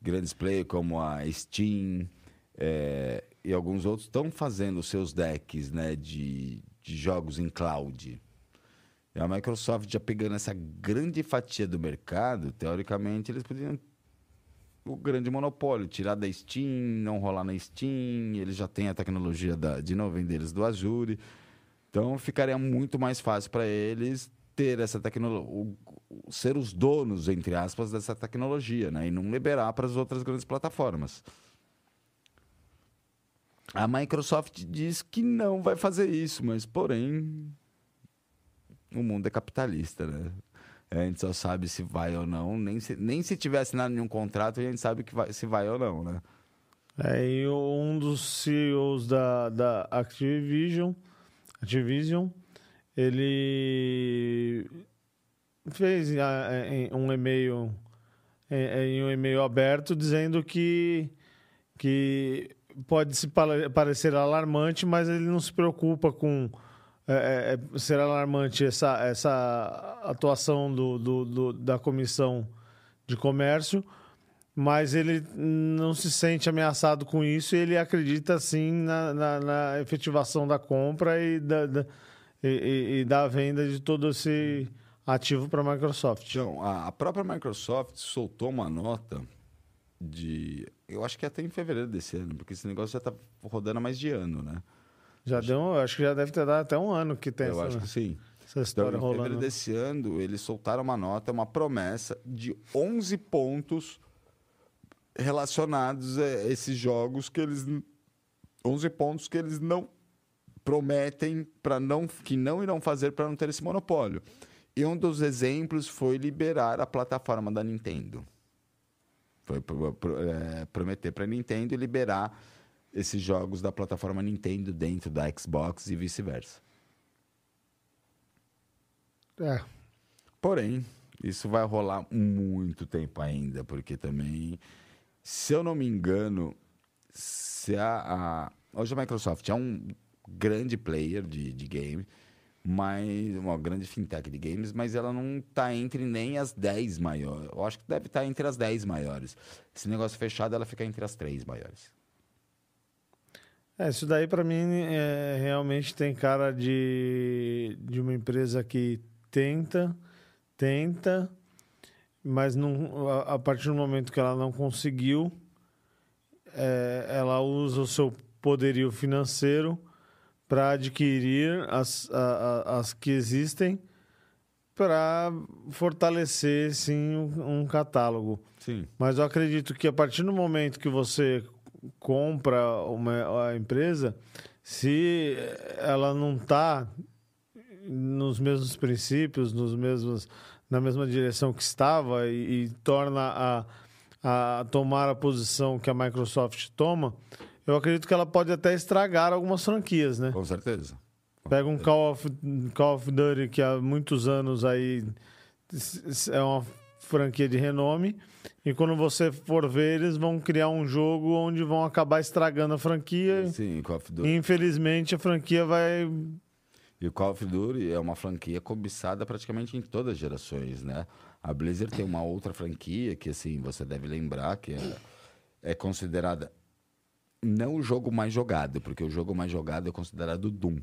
grandes players, como a Steam é, e alguns outros, estão fazendo seus decks né, de, de jogos em cloud. E a Microsoft já pegando essa grande fatia do mercado, teoricamente, eles poderiam o grande monopólio, tirar da Steam, não rolar na Steam, eles já têm a tecnologia da, de nuvem deles do Azure. Então ficaria muito mais fácil para eles ter essa tecnologia, ser os donos, entre aspas, dessa tecnologia, né? E não liberar para as outras grandes plataformas. A Microsoft diz que não vai fazer isso, mas porém o mundo é capitalista, né? A gente só sabe se vai ou não, nem se, nem se tiver assinado nenhum contrato, a gente sabe que vai, se vai ou não, né? É, e um dos CEOs da, da Activision, Activision, ele fez ah, em um e-mail em, em um e-mail aberto dizendo que que pode se pare- parecer alarmante, mas ele não se preocupa com é, é, é, ser alarmante essa, essa atuação do, do- do- da comissão de comércio, mas ele não se sente ameaçado com isso e ele acredita sim na, na- na efetivação da compra e da, da- e- e- da venda de todo esse ativo para a Microsoft. Então, a própria Microsoft soltou uma nota de. Eu acho que até em fevereiro desse ano, porque esse negócio já está rodando há mais de ano, né? Já deu, eu acho que já deve ter dado até um ano que tem Eu essa, acho que sim. essa Então, história em fevereiro rolando. desse ano, eles soltaram uma nota, uma promessa de 11 pontos relacionados a esses jogos que eles 11 pontos que eles não prometem para não que não irão fazer para não ter esse monopólio. E um dos exemplos foi liberar a plataforma da Nintendo. Foi é, prometer para Nintendo liberar esses jogos da plataforma Nintendo dentro da Xbox e vice-versa. É. Porém, isso vai rolar muito tempo ainda, porque também, se eu não me engano, se a, a- hoje a Microsoft é um grande player de, de game, mas uma grande fintech de games, mas ela não está entre nem as 10 maiores. Eu acho que deve estar entre as 10 maiores. Esse negócio fechado, ela fica entre as três maiores. É, isso daí pra mim é, realmente tem cara de, de uma empresa que tenta, tenta, mas não, a, a partir do momento que ela não conseguiu, é, ela usa o seu poderio financeiro para adquirir as, a- a- as que existem para fortalecer sim um, um catálogo. Sim. Mas eu acredito que a partir do momento que você compra uma, a empresa, se ela não está nos mesmos princípios, nos mesmos, na mesma direção que estava e, e torna a, a tomar a posição que a Microsoft toma, eu acredito que ela pode até estragar algumas franquias, né? Com certeza. Pega um Call of, Call of Duty que há muitos anos aí é uma franquia de renome. E quando você for ver, eles vão criar um jogo onde vão acabar estragando a franquia. Sim, Call of Duty. E infelizmente a franquia vai. E o Call of Duty é uma franquia cobiçada praticamente em todas as gerações, né? A Blizzard tem uma outra franquia que, assim, você deve lembrar que é, é considerada não o jogo mais jogado, porque o jogo mais jogado é considerado Doom.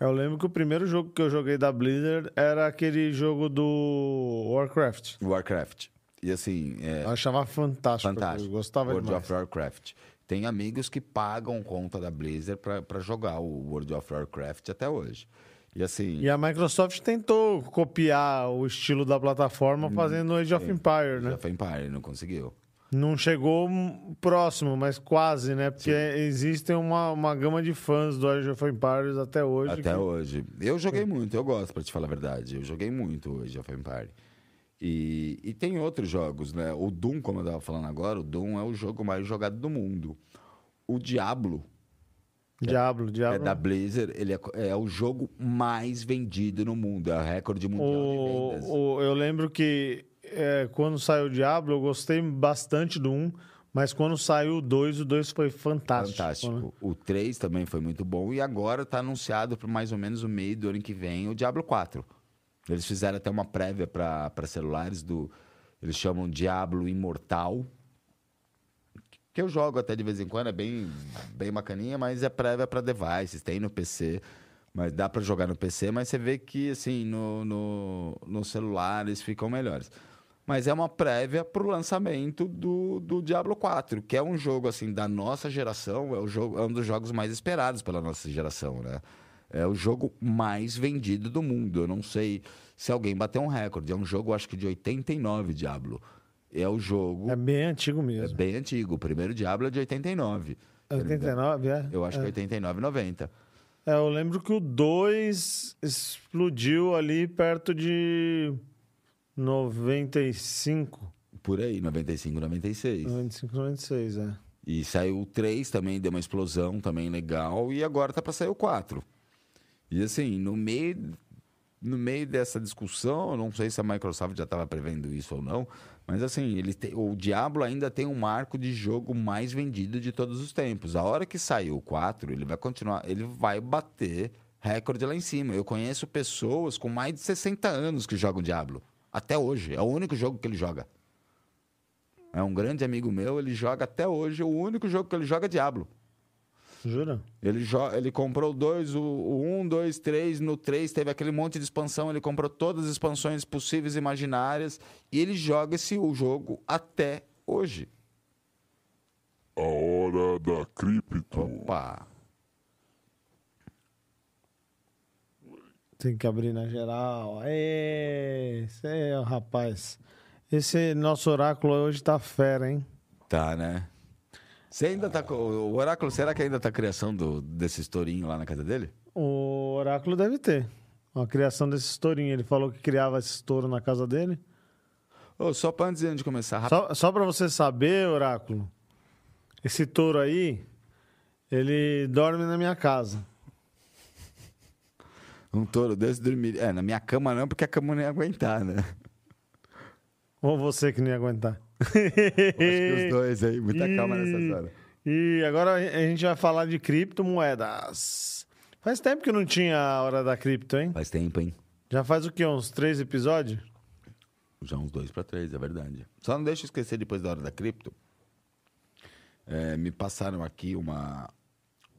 Eu lembro que o primeiro jogo que eu joguei da Blizzard era aquele jogo do Warcraft. Warcraft. E assim, é Eu achava fantástico. fantástico. Eu gostava World demais. of Warcraft. Tem amigos que pagam conta da Blizzard para jogar o World of Warcraft até hoje. E assim, E a Microsoft tentou copiar o estilo da plataforma fazendo Age of Empire, né? já foi Empire, não conseguiu. Não chegou próximo, mas quase, né? Porque existe uma, uma gama de fãs do Age of Empires até hoje. Até que- hoje. Eu joguei muito, eu gosto, pra te falar a verdade. Eu joguei muito hoje, of Empire. E, e tem outros jogos, né? O Doom, como eu tava falando agora, o Doom é o jogo mais jogado do mundo. O Diablo, Diablo, é Diablo. da Blizzard, ele é, é o jogo mais vendido no mundo. É o recorde mundial O, de vendas. o- eu lembro que é, quando saiu o Diablo, eu gostei bastante do 1, mas quando saiu o 2, o 2 foi fantástico. Fantástico. né? O 3 também foi muito bom. E agora tá anunciado para mais ou menos o meio do ano que vem o Diablo 4. Eles fizeram até uma prévia para celulares do. Eles chamam Diablo Imortal. Que eu jogo até de vez em quando, é bem, bem bacaninha, mas é prévia para devices, tem no PC. Mas dá para jogar no PC, mas você vê que assim, no, no, no celular eles ficam melhores. Mas é uma prévia para o lançamento do, do Diablo 4, que é um jogo assim da nossa geração, é, o jogo, é um dos jogos mais esperados pela nossa geração, né? É o jogo mais vendido do mundo. Eu não sei se alguém bateu um recorde. É um jogo, acho que de 89, Diablo. É o jogo. É bem antigo É mesmo. bem antigo. O primeiro Diablo é de 89. É 89, é? Eu acho é. que 89, 90. É, eu lembro que o 2 explodiu ali perto de 95. Por aí, 95, 96. 95, 96, é. E saiu o 3 também, deu uma explosão também legal. E agora tá para sair o 4. E assim, no meio, no meio dessa discussão, eu não sei se a Microsoft já estava prevendo isso ou não, mas assim, ele o Diablo ainda tem um marco de jogo mais vendido de todos os tempos. A hora que sair o 4, ele vai continuar, ele vai bater recorde lá em cima. Eu conheço pessoas com mais de 60 anos que jogam Diablo. Até hoje. É o único jogo que ele joga. É um grande amigo meu, ele joga até hoje, o único jogo que ele joga é Diablo. Jura? Ele, jo- ele comprou dois, o, o um, dois, três. No três teve aquele monte de expansão. Ele comprou todas as expansões possíveis e imaginárias. E ele joga esse o jogo até hoje. A hora da cripto. Opa! Tem que abrir na geral. É o rapaz. Esse nosso oráculo hoje tá fera, hein? Tá, né? Você ainda tá com. O Oráculo, será que ainda tá a criação do, desse estourinho lá na casa dele? O oráculo deve ter. A criação desse estourinho. Ele falou que criava esse estouro na casa dele. Ô, só pra antes de começar, rápido. Só, só para você saber, Oráculo, esse touro aí, ele dorme na minha casa. Um touro desse dormir. É, na minha cama não, porque a cama não ia aguentar, né? Ou você que não ia aguentar. Acho que os dois aí, muita calma nessa hora. E agora a gente vai falar de criptomoedas. Faz tempo que não tinha a hora da cripto, hein? Faz tempo, hein? Já faz o quê? Uns três episódios? Já uns dois pra três, é verdade. Só não deixa eu esquecer depois da hora da cripto. É, me passaram aqui uma,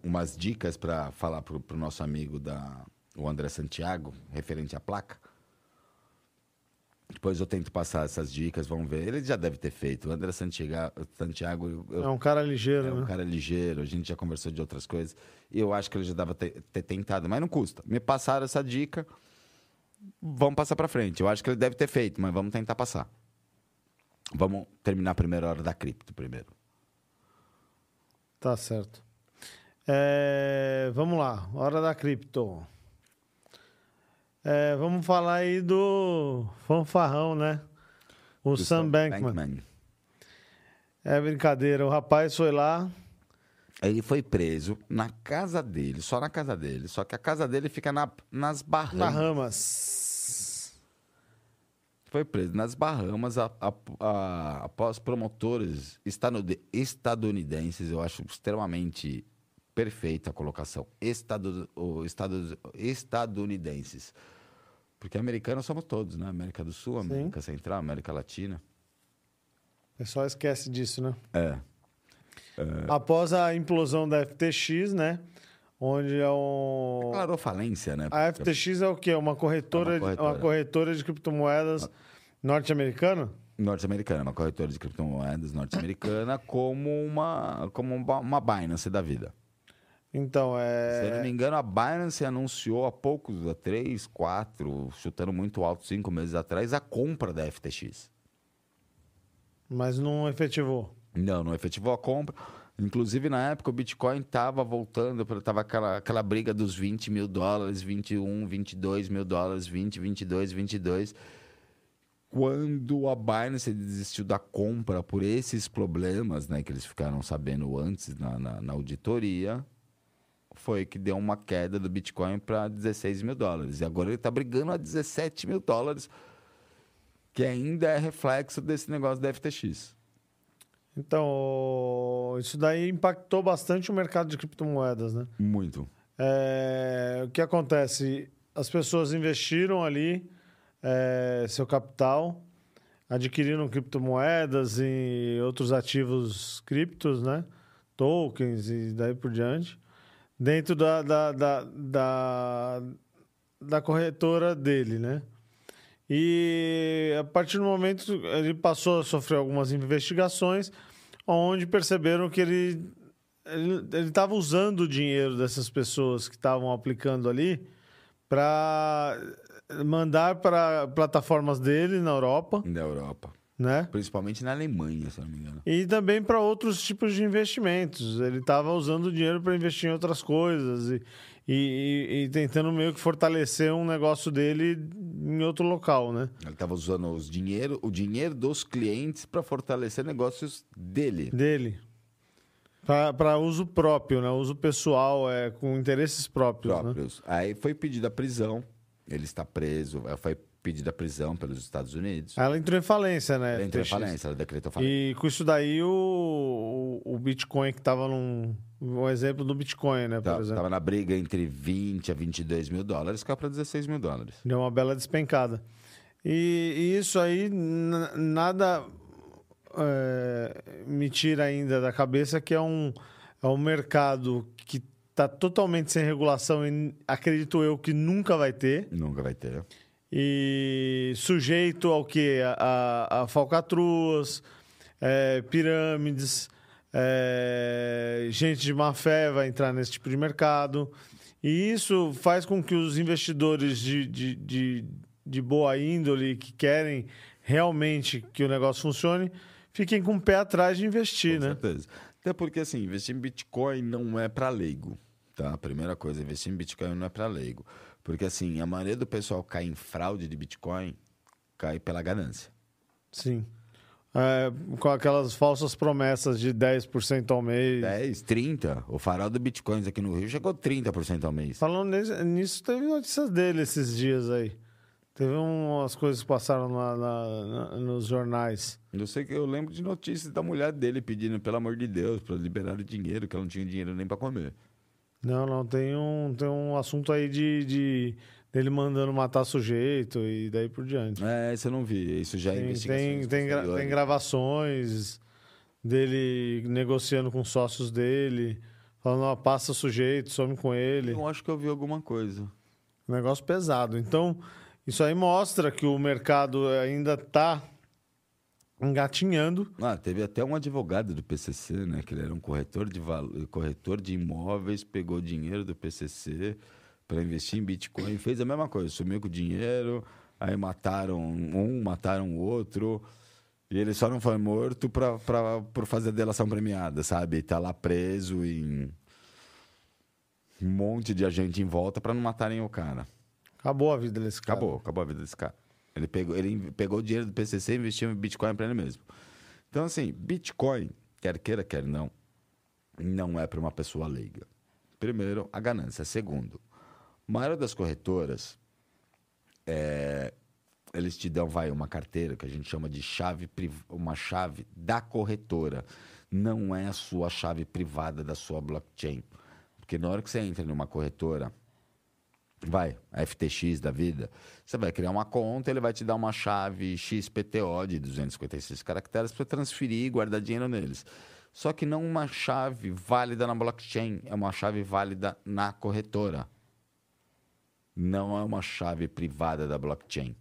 umas dicas para falar pro, pro nosso amigo da, o André Santiago, referente à placa. Depois eu tento passar essas dicas, vamos ver. Ele já deve ter feito. O André Santiago, Santiago eu- É um cara ligeiro, é um né? cara ligeiro, a gente já conversou de outras coisas. E eu acho que ele já dava ter, ter tentado, mas não custa. Me passaram essa dica, vamos passar pra frente. Eu acho que ele deve ter feito, mas vamos tentar passar. Vamos terminar a primeira hora da cripto primeiro. Tá certo. É, vamos lá, hora da cripto. É, vamos falar aí do fanfarrão, né? O Do Sam Bankman. É brincadeira, o rapaz foi lá, Ele foi preso na casa dele, só na casa dele. Só que a casa dele fica na- nas Bahamas. Bahamas. Foi preso nas Bahamas a- a- a- após promotores estaduni- estadunidenses. Eu acho extremamente perfeita a colocação. Estado, o estado, estadunidenses. Porque americanos somos todos, né? América do Sul, América Central, América Latina. O pessoal esquece disso, né? É. Após a implosão da FTX, né? Onde é um. Declarou falência, né? A FTX é o quê? Uma corretora, É uma corretora. Uma corretora de criptomoedas norte-americana? Norte-americana, uma corretora de criptomoedas norte-americana, como uma, como uma Binance da vida. Então, Se eu não é. me engano, a Binance anunciou há poucos, há três, quatro, chutando muito alto, cinco meses atrás, a compra da FTX. Mas não efetivou. Não, não efetivou a compra. Inclusive, na época, o Bitcoin estava voltando, estava aquela, aquela briga dos 20 mil dólares, 21, 22 mil dólares, 20, 22, 22. Quando a Binance desistiu da compra por esses problemas, né, que eles ficaram sabendo antes na, na, na auditoria, foi que deu uma queda do Bitcoin para 16 mil dólares. E agora ele está brigando a 17 mil dólares, que ainda é reflexo desse negócio da FTX. Então, isso daí impactou bastante o mercado de criptomoedas, né? Muito. É, o que acontece? As pessoas investiram ali é, seu capital, adquiriram criptomoedas e outros ativos criptos, né? Tokens e daí por diante, dentro da, da, da, da, da corretora dele, né? E a partir do momento ele passou a sofrer algumas investigações, onde perceberam que ele ele estava usando o dinheiro dessas pessoas que estavam aplicando ali para mandar para plataformas dele na Europa, Da Europa. Né? Principalmente na Alemanha, se não me engano. E também para outros tipos de investimentos. Ele estava usando o dinheiro para investir em outras coisas e, e, e- tentando meio que fortalecer um negócio dele em outro local, né? Ele estava usando os dinheiro, o dinheiro dos clientes para fortalecer negócios dele. Dele. Para uso próprio, né? Uso pessoal, é, com interesses próprios. Né? próprios. Aí foi pedida a prisão. Ele está preso. Foi pedida a prisão pelos Estados Unidos. Ela entrou em falência, né? Ela entrou em falência, ela decretou falência. E com isso daí, o, o o Bitcoin que estava num. Um exemplo do Bitcoin, né? Por exemplo. tava na briga entre 20 a 22 mil dólares, caiu para 16 mil dólares. Deu uma bela despencada. E, e isso aí, nada é, me tira ainda da cabeça que é um, é um mercado que está totalmente sem regulação e acredito eu que nunca vai ter. Nunca vai ter. E sujeito ao que? A, a, falcatruas, é, pirâmides, é, gente de má fé vai entrar nesse tipo de mercado. E isso faz com que os investidores de, de, de, de boa índole que querem realmente que o negócio funcione fiquem com o pé atrás de investir, Com né? certeza. Até porque, assim, investir em Bitcoin não é para leigo, tá? A primeira coisa, investir em Bitcoin não é para leigo. Porque, assim, a maioria do pessoal cai em fraude de Bitcoin cai pela ganância. Sim. É, com aquelas falsas promessas de 10% ao mês. 10, 30. O farol do Bitcoins aqui no Rio chegou 30% ao mês. Falando nisso, nisso, teve notícias dele esses dias aí. Teve umas coisas que passaram na- na- na- nos jornais. Eu sei que eu lembro de notícias da mulher dele pedindo, pelo amor de Deus, para liberar o dinheiro, que ela não tinha dinheiro nem para comer. Não, não, tem um, tem um assunto aí de, de dele mandando matar sujeito e daí por diante. É, isso eu não vi. Isso já é Tem, investigações tem, tem, gra- tem gravações dele negociando com sócios dele, falando, ó, passa sujeito, some com ele. Eu acho que eu vi alguma coisa. Negócio pesado. Então, isso aí mostra que o mercado ainda está engatinhando. Ah, teve até um advogado do PCC, né? Que ele era um corretor de, valo- corretor de imóveis, pegou dinheiro do PCC para investir em Bitcoin, fez a mesma coisa, sumiu com o dinheiro, aí mataram um, mataram o outro, e ele só não foi morto pra, pra, por fazer delação premiada, sabe? Tá lá preso em um monte de agente em volta para não matarem o cara. Acabou a vida desse cara. Acabou, acabou a vida desse cara. Ele pegou, ele pegou o dinheiro do PCC e investiu em Bitcoin para ele mesmo. Então, assim, Bitcoin, quer queira, quer não, não é para uma pessoa leiga. Primeiro, a ganância. Segundo, a maioria das corretoras, é, eles te dão, vai, uma carteira que a gente chama de chave, uma chave da corretora. Não é a sua chave privada da sua blockchain. Porque na hora que você entra numa corretora, vai, FTX da vida, você vai criar uma conta, ele vai te dar uma chave XPTO de 256 caracteres para transferir e guardar dinheiro neles. Só que não uma chave válida na blockchain, é uma chave válida na corretora. Não é uma chave privada da blockchain.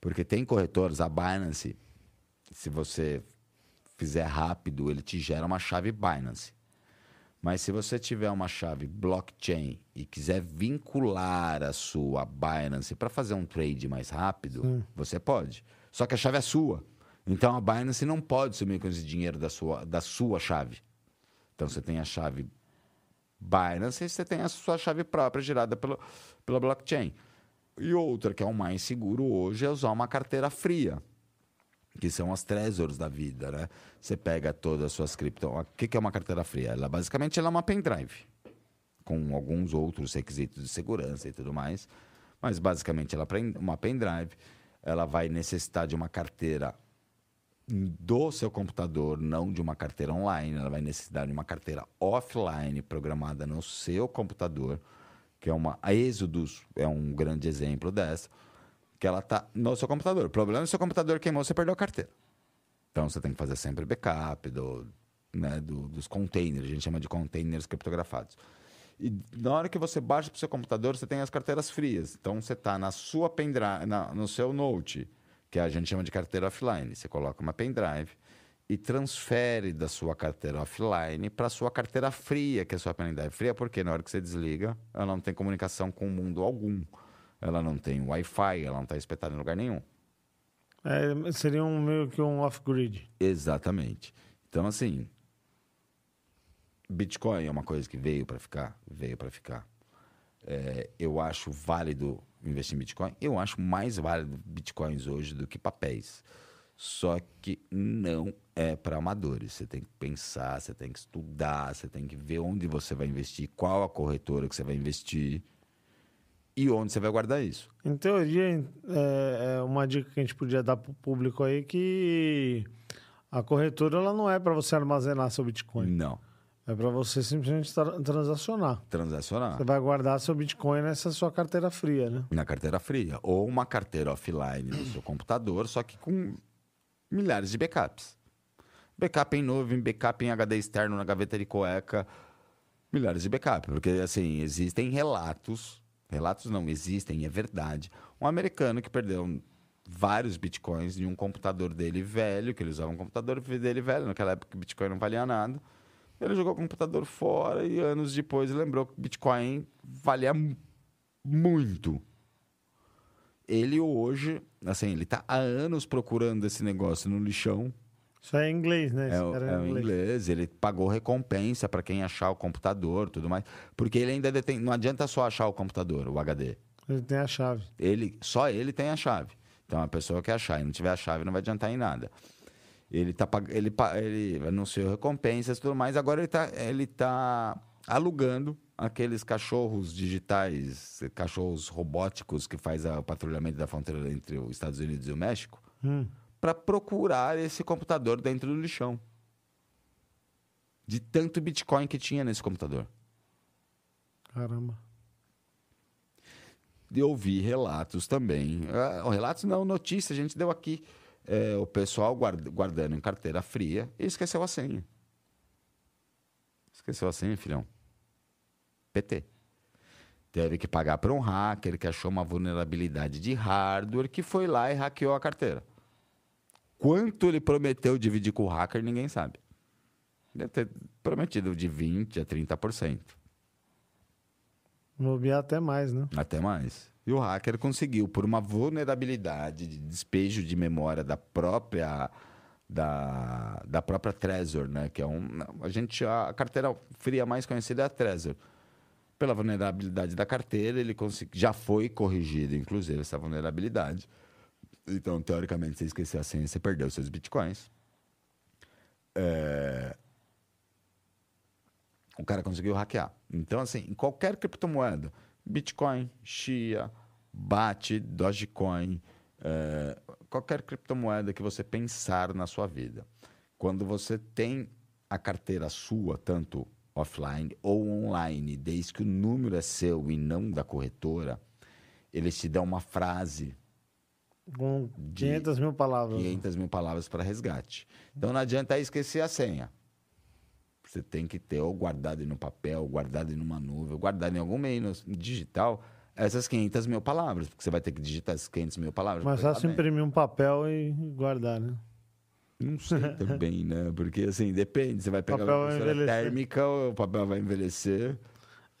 Porque tem corretores, a Binance, se você fizer rápido, ele te gera uma chave Binance. Mas se você tiver uma chave blockchain e quiser vincular a sua Binance para fazer um trade mais rápido, você pode. Só que a chave é sua. Então a Binance não pode sumir com esse dinheiro da sua, da sua chave. Então você tem a chave Binance e você tem a sua chave própria gerada pelo, pela blockchain. E outra, que é o mais seguro hoje, é usar uma carteira fria que são as Trezors da vida, né? Você pega todas as suas cripto... O que é uma carteira fria? Ela, basicamente, ela é uma pendrive, com alguns outros requisitos de segurança e tudo mais. Mas, basicamente, ela é uma pendrive. Ela vai necessitar de uma carteira do seu computador, não de uma carteira online. Ela vai necessitar de uma carteira offline, programada no seu computador, que é uma... A Exodus é um grande exemplo dessa que ela está no seu computador. O problema é que seu computador queimou, você perdeu a carteira. Então você tem que fazer sempre backup do, né, do- dos containers, a gente chama de containers criptografados. E na hora que você baixa para o seu computador, você tem as carteiras frias. Então você está na sua pendrive, na, no seu note, que a gente chama de carteira offline. Você coloca uma pendrive e transfere da sua carteira offline para a sua carteira fria, que é a sua pendrive fria, porque na hora que você desliga, ela não tem comunicação com o mundo algum. Ela não tem Wi-Fi, ela não está espetada em lugar nenhum. É, seria um, meio que um off-grid. Exatamente. Então, assim, Bitcoin é uma coisa que veio para ficar, veio para ficar. É, eu acho válido investir em Bitcoin. Eu acho mais válido Bitcoins hoje do que papéis. Só que não é para amadores. Você tem que pensar, você tem que estudar, você tem que ver onde você vai investir, qual a corretora que você vai investir e onde você vai guardar isso. Em teoria, é, é uma dica que a gente podia dar para o público aí que a corretora ela não é para você armazenar seu Bitcoin. Não. É para você simplesmente tra- transacionar. Transacionar. Você vai guardar seu Bitcoin nessa sua carteira fria, né? na carteira fria ou uma carteira offline no seu computador, só que com milhares de backups. Backup em nuvem, backup em HD externo na gaveta de cueca, milhares de backup, porque assim, existem relatos, relatos não existem, é verdade. Um americano que perdeu vários bitcoins em um computador dele velho, que ele usava um computador dele velho, naquela época o bitcoin não valia nada. Ele jogou o computador fora e anos depois lembrou que Bitcoin valia mu- muito. Ele hoje, assim, ele tá há anos procurando esse negócio no lixão. Isso é em inglês, né? É, cara é o inglês, ele pagou recompensa para quem achar o computador, tudo mais, porque ele ainda detém, não adianta só achar o computador, o HD. Ele tem a chave. Ele, só ele tem a chave. Então a pessoa quer a chave, não tiver a chave não vai adiantar em nada. Ele, tá, ele, ele anunciou recompensas e tudo mais, agora ele está ele tá alugando aqueles cachorros digitais, cachorros robóticos que faz o patrulhamento da fronteira entre os Estados Unidos e o México, Hum, para procurar esse computador dentro do lixão. De tanto Bitcoin que tinha nesse computador. caramba. eu ouvi relatos também. Ah, relatos não, notícia, a gente deu aqui. É, o pessoal guarda- guardando em carteira fria e esqueceu a senha. Esqueceu a senha, filhão. PT. Teve que pagar para um hacker que achou uma vulnerabilidade de hardware que foi lá e hackeou a carteira. Quanto ele prometeu dividir com o hacker, ninguém sabe. Deve ter prometido de 20% a 30%. Mobiar até mais, né? Até mais. E o hacker conseguiu, por uma vulnerabilidade de despejo de memória da própria da, da própria Trezor, né? Que é um a gente a carteira fria mais conhecida é a Trezor. Pela vulnerabilidade da carteira, ele consegui, já foi corrigido, inclusive essa vulnerabilidade. Então, teoricamente, você esqueceu a senha, você perdeu seus bitcoins. É, o cara conseguiu hackear. Então, assim, em qualquer criptomoeda, Bitcoin, Xia, BAT, Dogecoin, eh, qualquer criptomoeda que você pensar na sua vida, quando você tem a carteira sua, tanto offline ou online, desde que o número é seu e não da corretora, eles te dão uma frase Com De 500 mil palavras. 500 mil palavras para resgate. Então não adianta esquecer a senha. Você tem que ter ou guardado no papel, ou guardado em uma nuvem, ou guardado em algum meio digital essas 500 mil palavras, porque você vai ter que digitar essas 500 mil palavras. Mas fácil dentro. imprimir um papel e guardar, né? Não sei também, né? Porque assim, depende. Você vai pegar Papel uma vai impressora térmica, o papel vai envelhecer.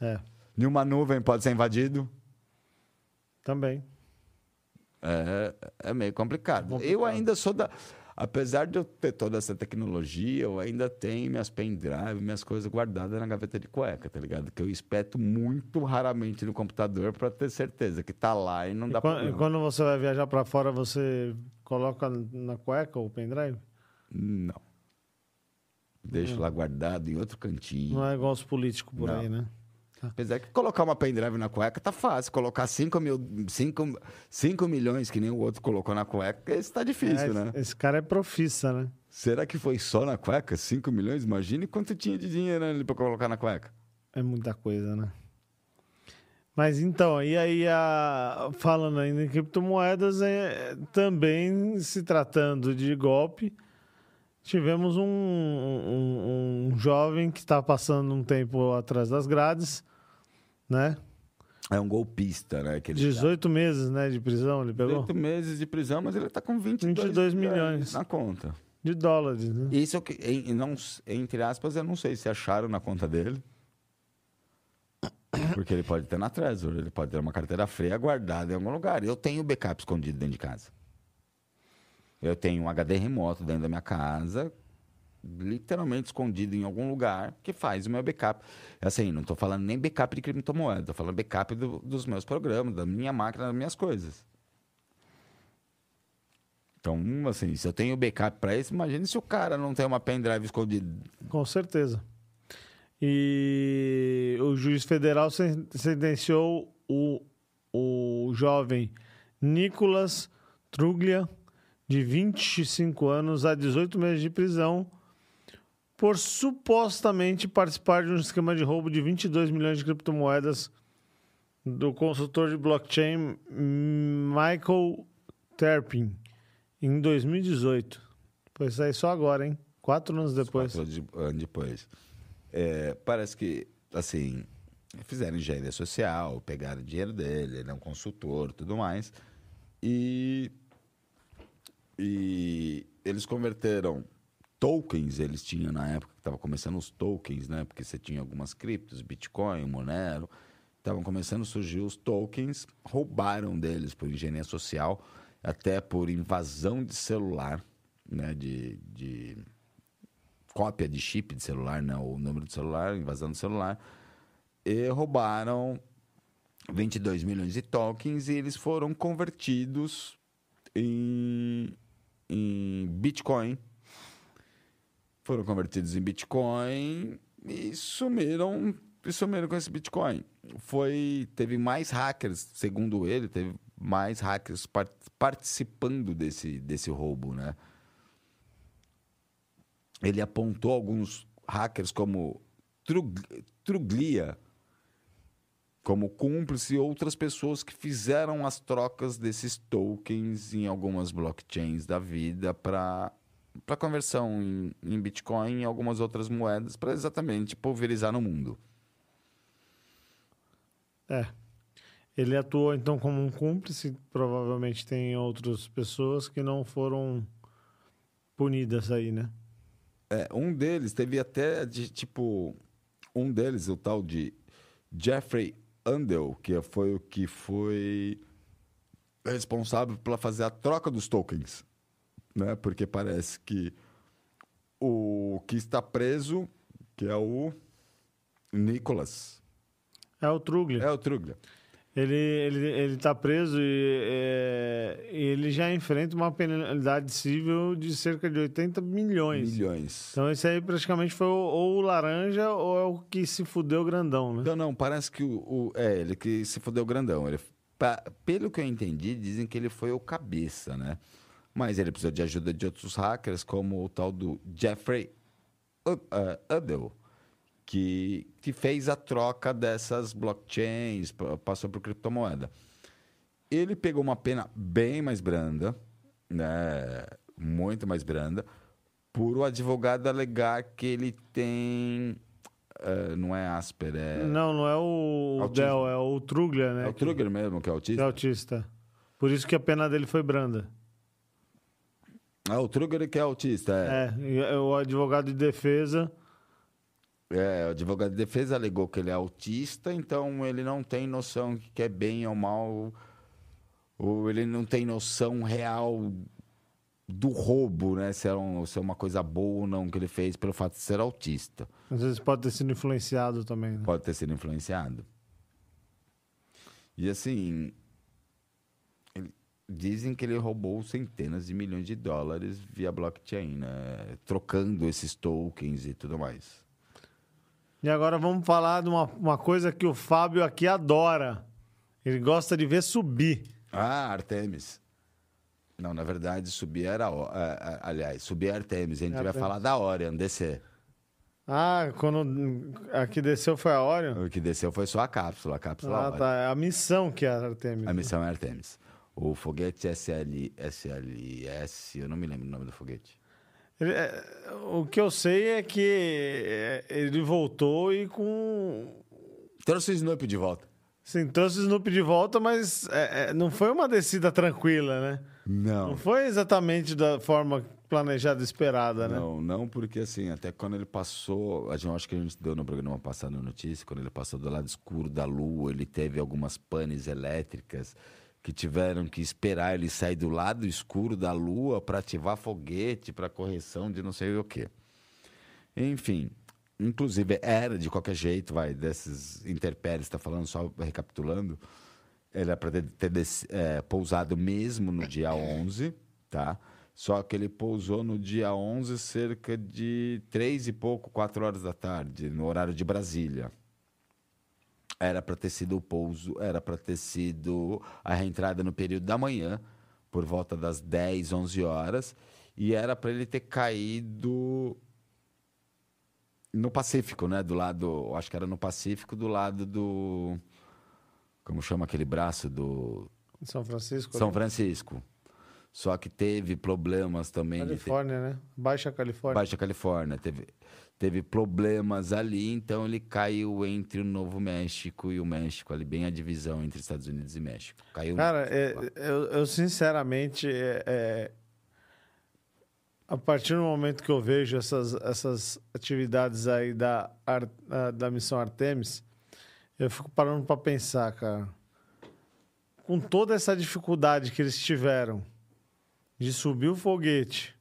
É, Nenhuma nuvem pode ser invadido. também. É, é meio complicado. Complicado. Eu ainda sou da. Apesar de eu ter toda essa tecnologia, eu ainda tenho minhas pendrive, minhas coisas guardadas na gaveta de cueca, tá ligado? Que eu espeto muito raramente no computador para ter certeza que tá lá e não E dá quan- e problema. quando você vai viajar pra fora, você coloca na cueca o pendrive? Não. Deixo lá guardado em outro cantinho. Não é igual os políticos por Não. aí, né? Apesar que colocar uma pendrive na cueca tá fácil. Colocar 5 mil, 5, 5 milhões, que nem o outro colocou na cueca, esse tá difícil, É, né? Esse cara é profissa, né? Será que foi só na cueca? 5 milhões? Imagine quanto tinha de dinheiro ali pra colocar na cueca. É muita coisa, né? Mas então, e aí, a- falando ainda em criptomoedas, é, também se tratando de golpe, tivemos um, um- um jovem que está passando um tempo atrás das grades, né? É um golpista, né? Que ele 18 meses né, de prisão, ele tá pegou? 18 meses de prisão, mas ele tá com 22, 22 milhões. na conta. De dólares, né? Isso é o que, em- não, entre aspas, eu não sei se acharam na conta dele. Porque ele pode ter na Trezor, ele pode ter uma carteira fria guardada em algum lugar. Eu tenho backup escondido dentro de casa. Eu tenho um HD remoto dentro da minha casa, literalmente escondido em algum lugar, que faz o meu backup. Assim, não estou falando nem backup de criptomoeda, estou falando backup do- dos meus programas, da minha máquina, das minhas coisas. Então, assim, se eu tenho backup para isso, imagine se o cara não tem uma pendrive escondida. Com certeza. E o juiz federal sen- sentenciou o, o jovem Nicolas Truglia, de 25 anos, a 18 meses de prisão, por supostamente participar de um esquema de roubo de 22 milhões de criptomoedas do consultor de blockchain Michael Terpin, em 2018. Foi sair só agora, hein? Quatro anos depois. Quatro anos depois. É, parece que, assim, fizeram engenharia social, pegaram dinheiro dele, ele é um consultor tudo mais. E, e eles converteram tokens, eles tinham na época que estava começando os tokens, né? Porque você tinha algumas criptos, Bitcoin, Monero. Estavam começando a surgir os tokens, roubaram deles por engenharia social, até por invasão de celular, né? De, de cópia de chip de celular, né? O número de celular, invasão de celular. E roubaram 22 milhões de tokens e eles foram convertidos em, em Bitcoin. Foram convertidos em Bitcoin e sumiram, sumiram com esse Bitcoin. Foi, teve mais hackers, segundo ele, teve mais hackers par- participando desse, desse roubo, né? Ele apontou alguns hackers como Trug- Truglia, como cúmplice e outras pessoas que fizeram as trocas desses tokens em algumas blockchains da vida para para conversão em, em Bitcoin e algumas outras moedas para exatamente pulverizar no mundo. É. Ele atuou então como um cúmplice, provavelmente tem outras pessoas que não foram punidas aí, né? É, um deles teve até de tipo um deles o tal de Jeffrey Andel, que foi o que foi responsável pela fazer a troca dos tokens, né? Porque parece que o que está preso, que é o Nicholas, É o Truglia. é o Truglia. Ele, ele, ele tá preso e é, ele já enfrenta uma penalidade civil de cerca de 80 milhões. Milhões. Então esse aí praticamente foi ou o laranja ou é o que se fudeu grandão, né? Não, não, parece que o, o- É, ele que se fodeu grandão. Ele, pa- pelo que eu entendi, dizem que ele foi o cabeça, né? Mas ele precisou de ajuda de outros hackers, como o tal do Jeffrey eh, Udell, que, que fez a troca dessas blockchains, pa- passou por criptomoeda. Ele pegou uma pena bem mais branda, né? Muito mais branda, por o advogado alegar que ele tem. eh, não é Asper, é. Não, não é o Autismo. Del, é o Truglia, né? É o Trugger mesmo, que é autista? é autista. Por isso que a pena dele foi branda. Ah, o Trugger que é autista, é. É, e o advogado de defesa É, o advogado de defesa alegou que ele é autista, então ele não tem noção que é bem ou mal, ou ele não tem noção real do roubo, né? Se é, um- se é uma coisa boa ou não que ele fez pelo fato de ser autista. às vezes pode ter sido influenciado também, né? Pode ter sido influenciado. E assim, dizem que ele roubou centenas de milhões de dólares via blockchain, né? Trocando esses tokens e tudo mais. E agora vamos falar de uma, uma coisa que o Fábio aqui adora. Ele gosta de ver subir. Ah, Artemis. Não, na verdade, subir era. é, é, aliás, subir é Artemis. A gente vai Artemis. falar da Orion, descer. Ah, quando a que desceu foi a Orion? O que desceu foi só a cápsula, a cápsula Ah, Orion. tá. É a missão que é a Artemis. A missão é Artemis. O foguete SL, SLS, eu não me lembro o nome do foguete. Ele- é, o que eu sei é que é, ele voltou e com. Trouxe o Snoopy de volta. Sim, trouxe o Snoopy de volta, mas é, é, não foi uma descida tranquila, né? Não Não. foi exatamente da forma planejada e esperada, né? Não, não, porque assim, até quando ele passou, a gente acho que a gente deu no programa passado a notícia, quando ele passou do lado escuro da lua, ele teve algumas panes elétricas que tiveram que esperar ele sair do lado escuro da lua para ativar foguete, para correção de não sei o quê. Enfim, inclusive era de qualquer jeito, vai, desses interpéries, está falando só recapitulando, ele era para ter, ter é, pousado mesmo no dia 11, tá? Só que ele pousou no dia 11 cerca de três e pouco, quatro horas da tarde, no horário de Brasília. Era para ter sido o pouso, era para ter sido a reentrada no período da manhã, por volta das 10, 11 horas, e era para ele ter caído no Pacífico, né? Do lado, acho que era no Pacífico, do lado do. Como chama aquele braço do. São Francisco. São ali. Francisco. Só que teve problemas também de Califórnia, né? Baixa Califórnia. Baixa Califórnia. Teve, teve problemas ali, então ele caiu entre o Novo México e o México, ali, bem a divisão entre Estados Unidos e México. Caiu. Cara, é, eu, eu sinceramente, é, é, a partir do momento que eu vejo essas, essas atividades aí da, da missão Artemis, eu fico parando para pensar, cara. Com toda essa dificuldade que eles tiveram de subir o foguete,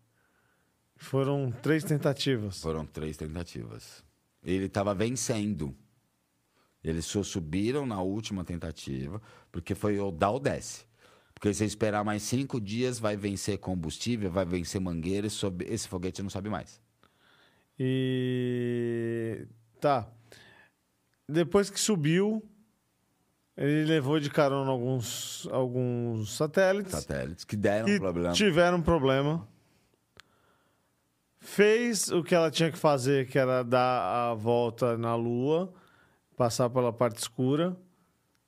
foram três tentativas. Foram três tentativas. Ele estava vencendo. Eles só subiram na última tentativa, porque foi o dá ou desce. Porque se esperar mais cinco dias, vai vencer combustível, vai vencer mangueira e sobe- esse foguete não sobe mais. E. Tá. Depois que subiu, ele levou de carona alguns, alguns satélites Satélites que deram que problema. tiveram problema. Fez o que ela tinha que fazer, que era dar a volta na Lua, passar pela parte escura.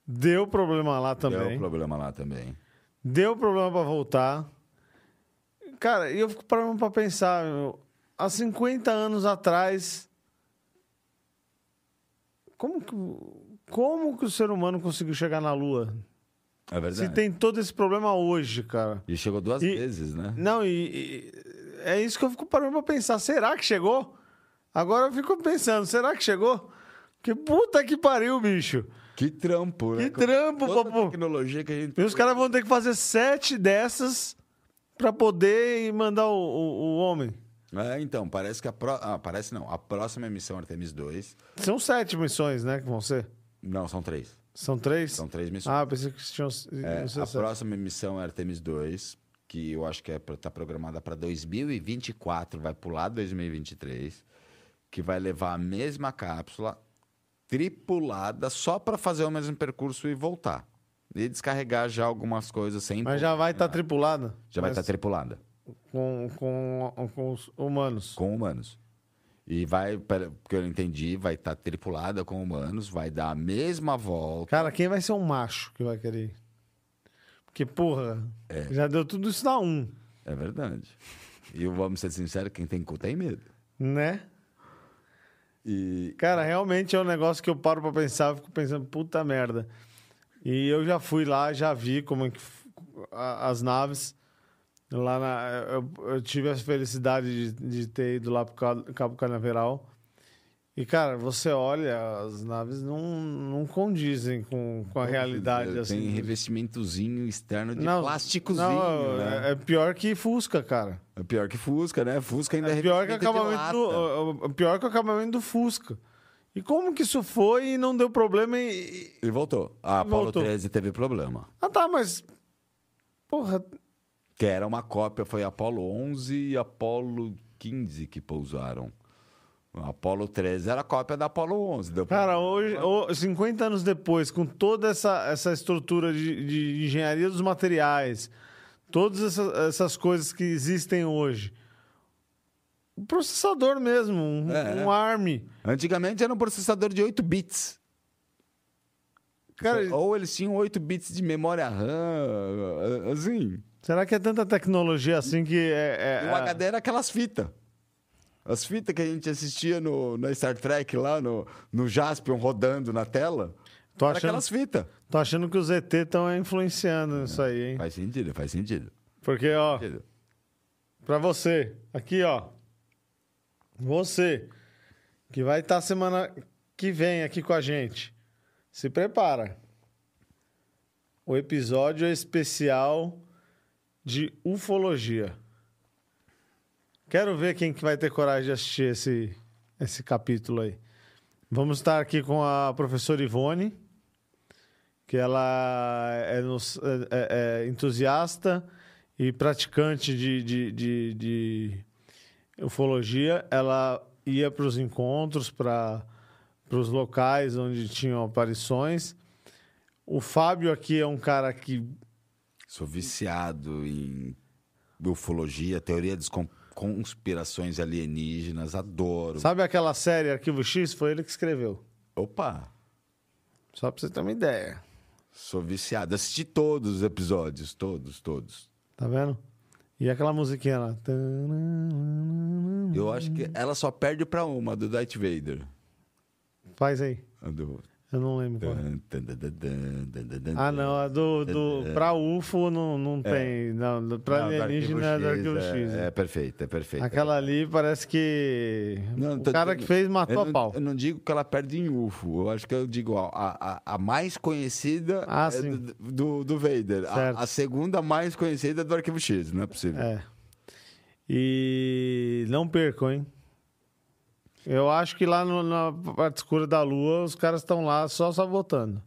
Deu problema lá Deu também. problema lá também. Deu problema pra voltar. Cara, e eu fico parando pra pensar, meu, há 50 anos atrás, como que, como que o ser humano conseguiu chegar na Lua? É verdade. Se tem todo esse problema hoje, cara. E chegou duas E- vezes, né? Não, e, e é isso que eu fico parando pra pensar. Será que chegou? Agora eu fico pensando, será que chegou? Que puta que pariu, bicho. Que trampo, né? Que trampo, Toda papo. tecnologia que a gente... E os caras vão ter que fazer sete dessas pra poder mandar o, o- o homem. É, então, parece que a pró... ah, parece não. A próxima missão Artemis 2... São sete missões, né, que vão ser? Não, são três. São três? São três missões. Ah, pensei que tinham É, a é. próxima missão é Artemis 2, que eu acho que é tá programada para 2024, vai pular 2023, que vai levar a mesma cápsula tripulada só para fazer o mesmo percurso e voltar. E descarregar já algumas coisas sem Mas já vai estar tripulada? já vai estar tripulada com, com, com os humanos. com humanos. E vai, pelo que eu entendi, vai estar tripulada com humanos, vai dar a mesma volta. Cara, quem vai ser um macho que vai querer? Porque, porra, já deu tudo isso na um, É verdade. E vamos ser sinceros, quem tem cu tem medo. né? E Cara, realmente é um negócio que eu paro pra pensar, fico pensando, puta merda. E eu já fui lá, já vi como é que as naves. Lá na, eu, eu tive a felicidade de, de ter ido lá pro Ca- Cabo Canaveral. E, cara, você olha, as naves não, não condizem com, com a realidade. Tem assim. revestimentozinho externo de Não, plásticozinho, não, né? é, é pior que Fusca, cara. É pior que Fusca, né? Fusca ainda é, É pior que, o acabamento do, é pior que o acabamento do Fusca. E como que isso foi e não deu problema e... E voltou. A Apollo Voltou. 13 teve problema. Ah, tá, mas... Porra, Que era uma cópia, foi Apollo 11 e Apollo 15 que pousaram. A Apollo 13 era cópia da Apollo 11. Deu cara, hoje, o- 50 anos depois, com toda essa, essa estrutura de, de engenharia dos materiais, todas essas, essas coisas que existem hoje, um processador mesmo, um, É. um ARM. Antigamente era um processador de 8 bits. Cara, Ou eles tinham 8 bits de memória RAM, assim. Será que é tanta tecnologia assim que é... é- o HD era aquelas fitas. As fitas que a gente assistia no, na Star Trek lá, no, no Jaspion rodando na tela. Tô achando, aquelas fitas. tô achando que os ET estão influenciando isso aí, hein? Faz sentido, faz sentido. Porque, ó, Sentido. pra você, aqui, ó. Você, que vai estar semana que vem aqui com a gente. Se prepara. O episódio é especial de ufologia. Quero ver quem que vai ter coragem de assistir esse, esse capítulo aí. Vamos estar aqui com a professora Ivone, que ela é, é- é- é entusiasta e praticante de, de, de, de ufologia. Ela ia para os encontros, para os locais onde tinham aparições. O Fábio aqui é um cara que Sou viciado em ufologia, teoria das con- conspirações alienígenas, adoro. Sabe aquela série Arquivo X? Foi ele que escreveu. Opa, Só pra você ter uma ideia. sou viciado. Assisti todos os episódios, todos, todos. Tá vendo? E aquela musiquinha lá. Eu acho que ela só perde pra uma, do Darth Vader. Faz aí. A do... Eu não lembro qual. é. Ah, não. A do, do, pra UFO não, não tem. Não, pra Não, alienígena é do Arquivo X. É, né? é perfeito, é perfeito. Aquela ali parece que. Não, o tô cara que fez matou a não, pau. Eu não digo que ela perde em UFO. Eu acho que eu digo ó, a, a, a mais conhecida Ah, é do, do, do Vader. A, a segunda mais conhecida é do Arquivo X, não é possível. É. E não percam, hein? Eu acho que lá no- na parte escura da lua, os caras estão lá só sabotando.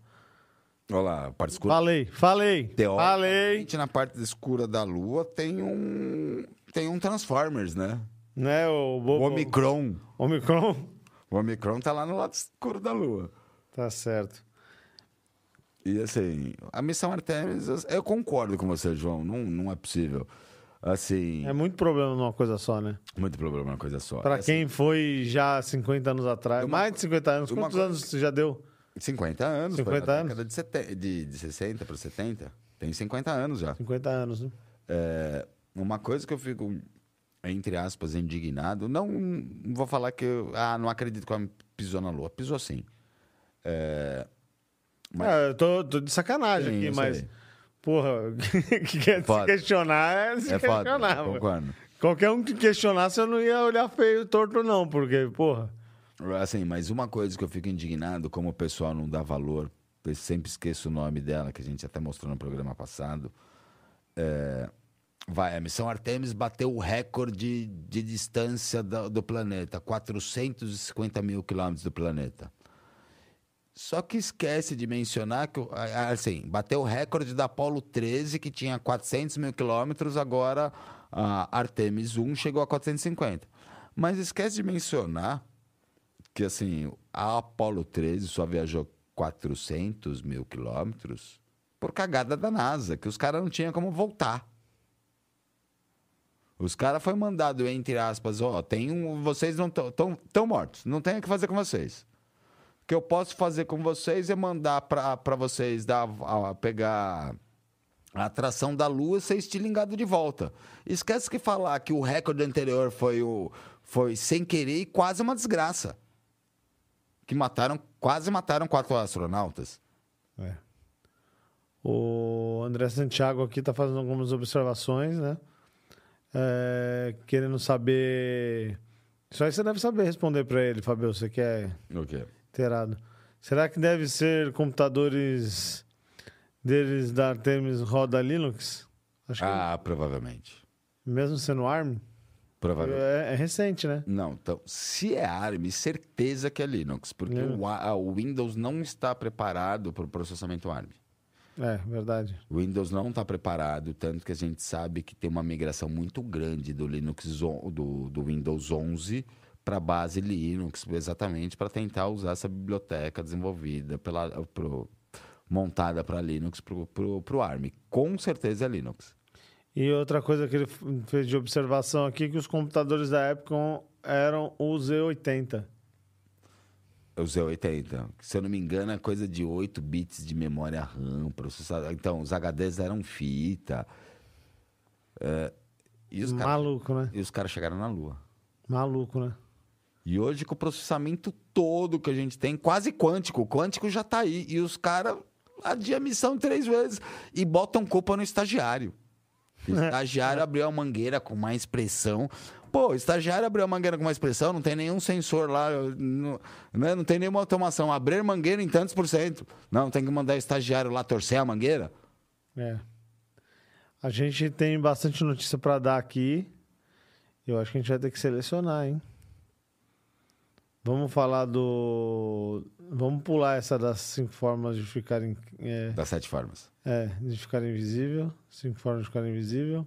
Olha lá, a parte escura. Falei, falei, falei. Na parte escura da Lua tem um. Tem um Transformers, né? Né, o, O Omicron. Omicron? O Omicron tá lá no lado escuro da Lua. Tá certo. E assim, a missão Artemis, eu concordo com você, João. Não, não é possível. Assim, É muito problema numa coisa só, né? muito problema uma coisa só. Pra Assim, quem foi já 50 anos atrás, Uma mais de 50 anos, quantos coisa- anos você já deu? 50 anos. 50 foi na anos? década De, sete- de, de 60 para 70. Tem 50 anos já. 50 anos, né? É, uma coisa que eu fico, entre aspas, indignado, não, não vou falar que eu ah, não acredito que ela pisou na lua. Pisou sim. É, mas- Ah, eu tô, tô de sacanagem Sim, aqui, mas, sei. Porra, que quer se Foda. questionar é se é foda, questionar. mano. concordo. Qualquer um que questionasse, eu não ia olhar feio e torto, não, porque, porra. Assim, mas uma coisa que eu fico indignado, como o pessoal não dá valor, eu sempre esqueço o nome dela, que a gente até mostrou no programa passado. É, vai, a missão Artemis bateu o recorde de distância do, do planeta, 450 mil quilômetros do planeta. Só que esquece de mencionar que, assim, bateu o recorde da Apollo 13, que tinha 400 mil quilômetros, agora a Artemis 1 chegou a 450. Mas esquece de mencionar que, assim, a Apollo 13 só viajou 400 mil quilômetros por cagada da NASA, que os caras não tinham como voltar. Os caras foi mandado, entre aspas, ó, tem um, vocês não estão tão, tão mortos, não tem o que fazer com vocês. O que eu posso fazer com vocês é mandar para vocês dar, a- pegar a atração da Lua e ser estilingado de volta. Esquece que falar que o recorde anterior foi, o, foi sem querer e quase uma desgraça. Que mataram, quase mataram quatro astronautas. É. O André Santiago aqui está fazendo algumas observações, né? É, querendo saber. Isso aí você deve saber responder para ele, Fabio. Você que é O quê? Será que deve ser computadores deles da Artemis roda Linux? Acho que Ah, provavelmente. mesmo sendo ARM, Provavelmente. é, é recente, né? Não, então, se é ARM, certeza que é Linux, porque Linux. o, A- o Windows não está preparado para o processamento ARM. É, verdade. O Windows não está preparado, tanto que a gente sabe que tem uma migração muito grande do Linux do, do Windows 11 para a base Linux, exatamente para tentar usar essa biblioteca desenvolvida pela pro- montada para Linux para o ARM. Com certeza é Linux. E outra coisa que ele fez de observação aqui que os computadores da Epcon eram o Z80. O Z80, que, se eu não me engano, é coisa de 8 bits de memória RAM, processador. Então, os HDs eram fita. É, e os Maluco, né? e os caras chegaram na Lua. Maluco, né? E hoje, com o processamento todo que a gente tem, quase quântico, o quântico já tá aí. E os caras adiam a missão três vezes e botam culpa no estagiário. O estagiário abriu a mangueira com mais pressão. Pô, o estagiário abriu a mangueira com mais pressão, não tem nenhum sensor lá, não, né? não tem nenhuma automação. Abrir mangueira em tantos por cento. Não, tem que mandar o estagiário lá torcer a mangueira. É. A gente tem bastante notícia para dar aqui. Eu acho que a gente vai ter que selecionar, hein? Vamos falar do. Vamos pular essa das cinco formas de ficar, in- é, Das sete formas. é, de ficar invisível. Cinco formas de ficar invisível.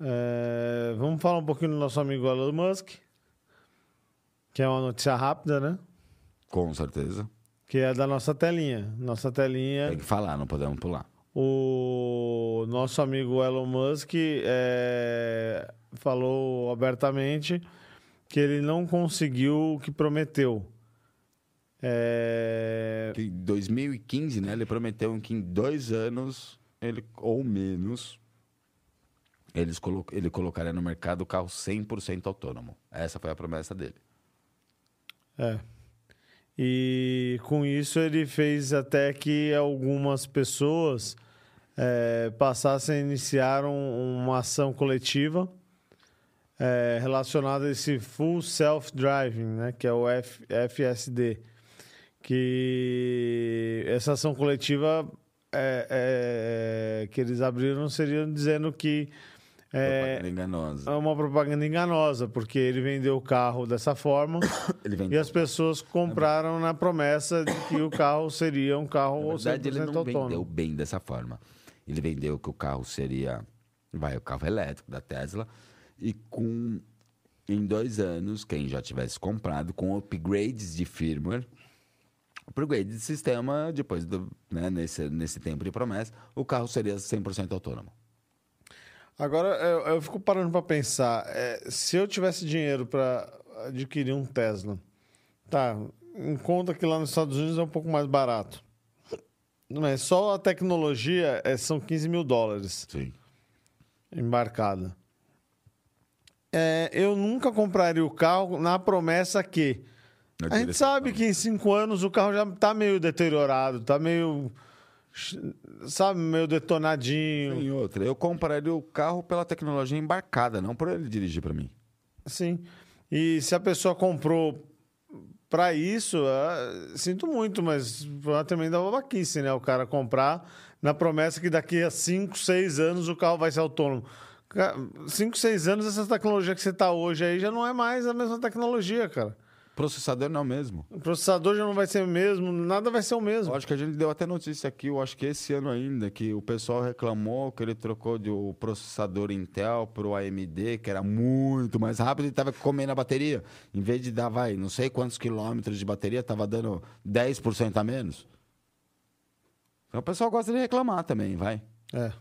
É, vamos falar um pouquinho do nosso amigo Elon Musk, que é uma notícia rápida, né? Com certeza. Que é da nossa telinha. Nossa telinha. Tem que falar, não podemos pular. O nosso amigo Elon Musk é, falou abertamente que ele não conseguiu o que prometeu. É, em 2015, né, ele prometeu que em dois anos, ele, ou menos, eles colo ele colocaria no mercado o carro 100% autônomo. Essa foi a promessa dele. é. E com isso ele fez até que algumas pessoas é, passassem a iniciar um- uma ação coletiva é, relacionada a esse Full Self-Driving, né, que é o F- FSD. Que essa ação coletiva é, é, que eles abriram seria dizendo que É, Propaganda enganosa. é uma propaganda enganosa, porque ele vendeu o carro dessa forma e as pessoas compraram na promessa de que o carro seria um carro Na verdade, 100% ele não autônomo. vendeu bem dessa forma. Ele vendeu que o carro seria, vai, o carro elétrico da Tesla e com em dois anos, quem já tivesse comprado com upgrades de firmware, upgrade de sistema, depois do, né, nesse, nesse tempo de promessa, o carro seria 100% autônomo. Agora, eu, eu fico parando para pensar, é, se eu tivesse dinheiro para adquirir um Tesla, tá, em conta que lá nos Estados Unidos é um pouco mais barato. Não é só a tecnologia é, são 15 mil dólares Sim. embarcada. É, eu nunca compraria o carro na promessa que a gente sabe que em cinco anos o carro já tá meio deteriorado, tá meio sabe meio detonadinho. Tem outra. Eu compraria o carro pela tecnologia embarcada, não por ele dirigir para mim. Sim. E se a pessoa comprou para isso, ah, sinto muito, mas foi uma tremenda babaquice, né? O cara comprar na promessa que daqui a 5, 6 anos o carro vai ser autônomo. 5, 6 anos, essa tecnologia que você tá hoje aí já não é mais a mesma tecnologia, cara. Processador não é o mesmo. O processador já não vai ser o mesmo, nada vai ser o mesmo. Eu acho que a gente deu até notícia aqui, eu acho que esse ano ainda, que o pessoal reclamou que ele trocou de o processador Intel pro AMD, que era muito mais rápido e tava comendo a bateria. Em vez de dar, vai, não sei quantos quilômetros de bateria, tava dando 10% a menos. Então o pessoal gosta de reclamar também, vai. É.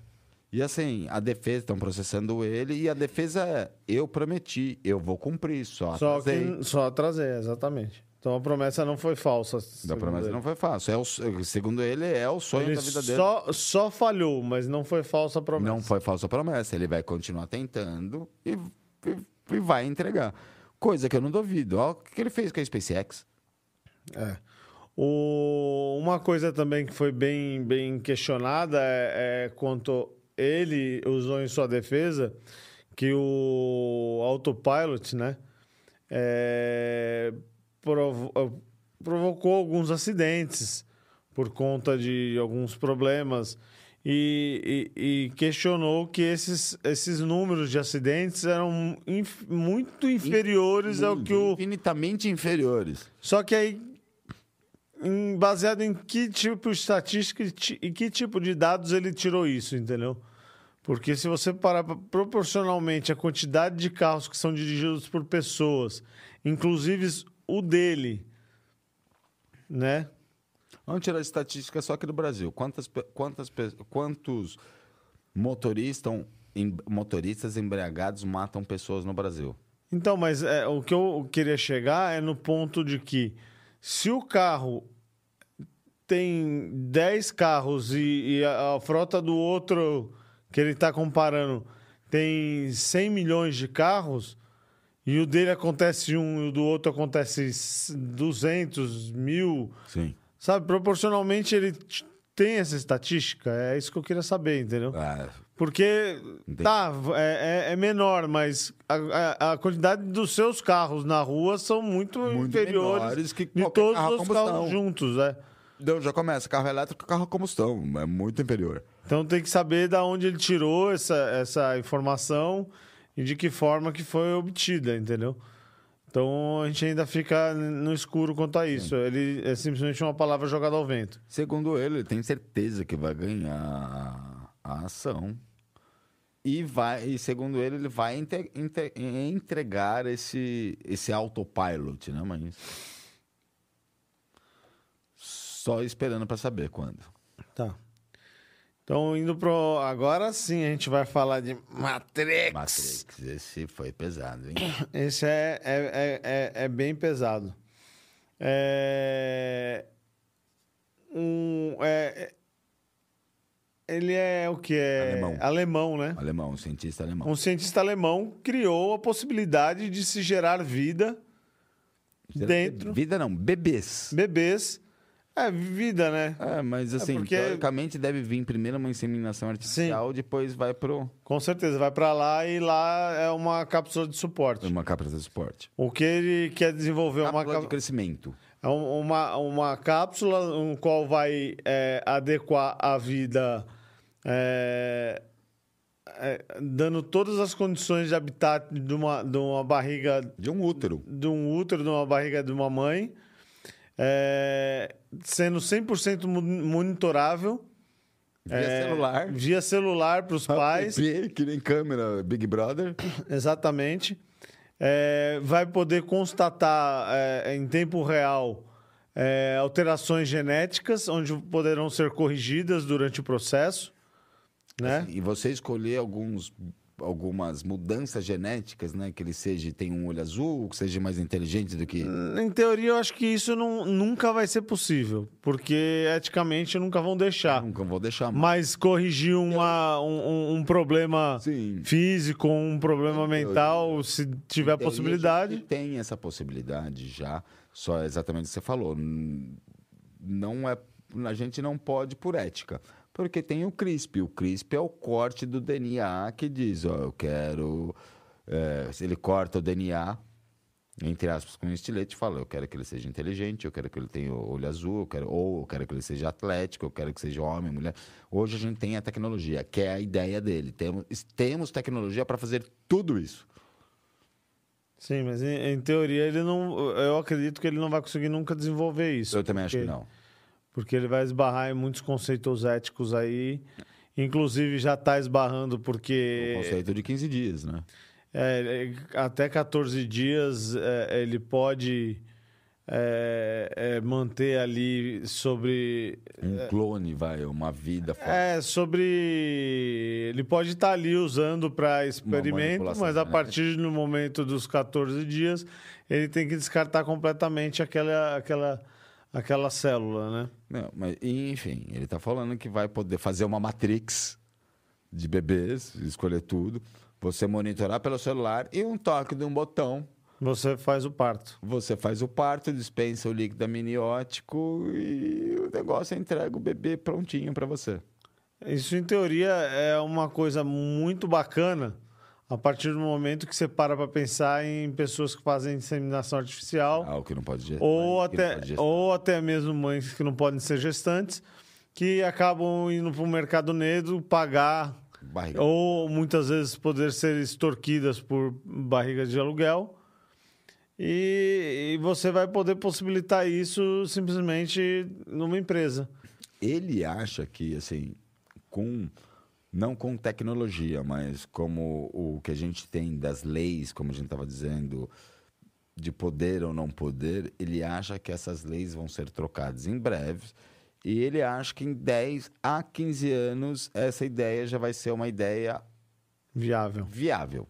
E assim, a defesa, estão processando ele, e a defesa é, eu prometi, eu vou cumprir, só Só atrasei. que só atrasei, exatamente. Então a promessa não foi falsa. Segundo promessa ele. não foi fácil. É o- segundo ele, é o sonho Ele da vida dele. só, só falhou, mas não foi falsa a promessa. Não foi falsa promessa. Ele vai continuar tentando e, e- e vai entregar. Coisa que eu não duvido. Olha o que ele fez com a SpaceX. É. O- uma coisa também que foi bem, bem questionada é, é quanto ele usou em sua defesa que o autopilot, né, é, provo- provocou alguns acidentes por conta de alguns problemas e, e- e questionou que esses, esses números de acidentes eram inf- muito inferiores ao que o Infinitamente inferiores. só que aí, em- baseado em que tipo de estatística e que tipo de dados ele tirou isso, entendeu? Porque se você parar proporcionalmente a quantidade de carros que são dirigidos por pessoas, inclusive o dele, né? Vamos tirar a estatística só aqui do Brasil. Quantas, quantas, quantos motoristas, motoristas embriagados matam pessoas no Brasil? Então, mas é, o que eu queria chegar é no ponto de que se o carro tem 10 carros e, e a, a frota do outro que ele está comparando tem 100 milhões de carros e o dele acontece um e o do outro acontece 200 mil, Sim. sabe? Proporcionalmente ele tem essa estatística, é isso que eu queria saber, entendeu? Ah, Porque, Entendi. tá, é, é- é menor, mas a, a- a quantidade dos seus carros na rua são muito, Muito inferiores que de todos os carros juntos, é. Já começa. Carro elétrico, carro a combustão. É muito inferior. Então tem que saber da onde ele tirou essa, essa informação e de que forma que foi obtida, entendeu? Então a gente ainda fica no escuro quanto a isso. Ele é simplesmente uma palavra jogada ao vento. Segundo ele, ele tem certeza que vai ganhar a ação. E, vai, e segundo ele, ele vai inte- inte- entregar esse, esse autopilot, né? Mas. Só esperando para saber quando. Tá. Então, indo pro. Agora sim a gente vai falar de Matrix. Matrix, esse foi pesado, hein? Esse é, é, é, é, é bem pesado. É. Um, é, é- ele é o que? É Alemão. Alemão, né? alemão, um cientista alemão. Um cientista alemão criou a possibilidade de se gerar vida dentro. Vida não, bebês. Bebês. É, vida, né? É, mas assim, porque- teoricamente deve vir primeiro uma inseminação artificial, depois vai pro Com certeza. Vai pra lá e lá é uma cápsula de suporte. uma cápsula de suporte. O que ele quer desenvolver é uma Cápsula de cápsula. crescimento. É um- uma, uma cápsula no qual vai é, adequar a vida é, é, dando todas as condições de habitat de uma, de uma barriga De um útero. de um útero, de uma barriga de uma mãe, é, sendo 100% mu- monitorável Via é, celular. via celular para os pais. App, Que nem câmera Big Brother. Exatamente. É, vai poder constatar é, em tempo real é, alterações genéticas, onde poderão ser corrigidas durante o processo. Né? E você escolher alguns, algumas mudanças genéticas, né? Que ele seja, tem um olho azul, que seja mais inteligente do que. Em teoria, eu acho que isso não, nunca vai ser possível, porque eticamente nunca vão deixar. Nunca vou deixar mais. Mas corrigir uma, um, um- problema Sim. físico, um problema mental, se tiver possibilidade. Tem essa possibilidade já. Só exatamente o que você falou. Não é, a gente não pode por ética. Porque tem o CRISP. O CRISP é o corte do DNA que diz, ó, eu quero. é, ele corta o DNA, entre aspas, com um estilete, fala, eu quero que ele seja inteligente, eu quero que ele tenha olho azul, eu quero, ou eu quero que ele seja atlético, eu quero que seja homem, mulher. Hoje a gente tem a tecnologia, que é a ideia dele. Temos, temos tecnologia para fazer tudo isso. Sim, mas em, em teoria ele não. Eu acredito que ele não vai conseguir nunca desenvolver isso. Eu também acho que não. Porque ele vai esbarrar em muitos conceitos éticos aí. Inclusive já está esbarrando O porque conceito de 15 dias, né? é, é, até 14 dias é, ele pode é, é, manter ali sobre Um clone, vai, uma vida fora. É, sobre. Ele pode estar ali usando para experimento, mas a genética. partir do momento dos 14 dias, ele tem que descartar completamente aquela, aquela, aquela célula, né? Não, mas, enfim, ele tá falando que vai poder fazer uma matrix de bebês, escolher tudo, você monitorar pelo celular e um toque de um botão. Você faz o parto. Você faz o parto, dispensa o líquido amniótico e o negócio entrega o bebê prontinho para você. Isso, em teoria, é uma coisa muito bacana a partir do momento que você para para pensar em pessoas que fazem inseminação artificial. Algo que não pode gestar. ou não até, ou até mesmo mães que não podem ser gestantes, que acabam indo para o mercado negro pagar, Barriga. ou muitas vezes poder ser extorquidas por barrigas de aluguel. E, e você vai poder possibilitar isso simplesmente numa empresa. ele acha que assim com não com tecnologia mas como o que a gente tem das leis como a gente estava dizendo de poder ou não poder ele acha que essas leis vão ser trocadas em breve e ele acha que em 10 a 15 anos essa ideia já vai ser uma ideia Viável. viável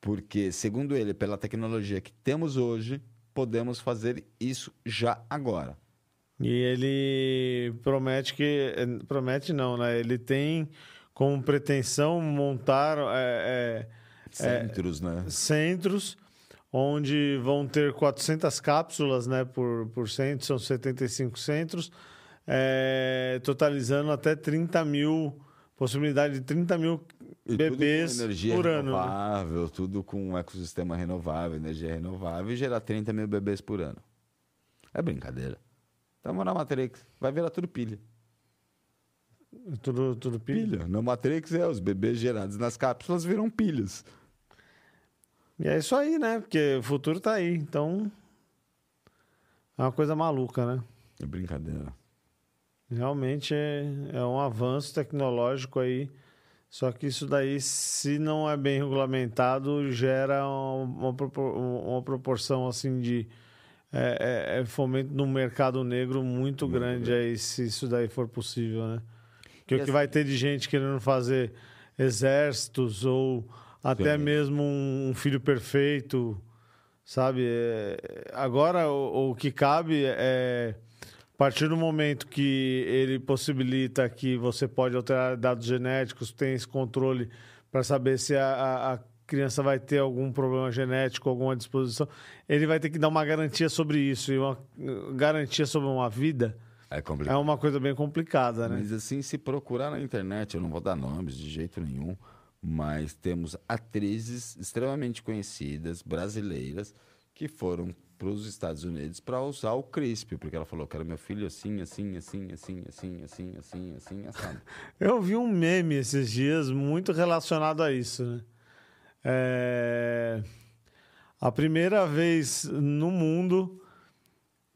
porque segundo ele pela tecnologia que temos hoje podemos fazer isso já agora E ele promete que. eh, Promete não, né? Ele tem como pretensão montar é, centros né centros onde vão ter 400 cápsulas né, por, por centro, são 75 centros, é, totalizando até 30 mil, possibilidade de 30 mil E bebês tudo com energia por ano. né? renovável, tudo com um ecossistema renovável, energia renovável e gerar 30 mil bebês por ano. É brincadeira. Estamos na Matrix, vai virar tudo pilha. Tudo, tudo pilha. Pilha. Na Matrix é, os bebês gerados nas cápsulas viram pilhas. E é isso aí, né? Porque o futuro tá aí. Então. É uma coisa maluca, né? É brincadeira. Realmente é, é um avanço tecnológico aí. Só que isso daí, se não é bem regulamentado, gera uma, uma proporção assim de é, é- é fomento no mercado negro muito grande aí, se isso daí for possível, né? Que E o que assim- vai ter de gente querendo fazer exércitos ou até Sim. mesmo um filho perfeito, sabe? É, agora o, o que cabe é a partir do momento que ele possibilita que você pode alterar dados genéticos, tem esse controle para saber se a, a- a criança vai ter algum problema genético, alguma disposição, ele vai ter que dar uma garantia sobre isso. E uma garantia sobre uma vida É é complicado. uma coisa bem complicada, né? Mas assim, se procurar na internet, eu não vou dar nomes de jeito nenhum, mas temos atrizes extremamente conhecidas, brasileiras, que foram para os Estados Unidos para usar o CRISP, porque ela falou que era meu filho assim, assim, assim, assim, assim, assim, assim, assim, assim. Eu vi um meme esses dias muito relacionado a isso, né? É... A primeira vez no mundo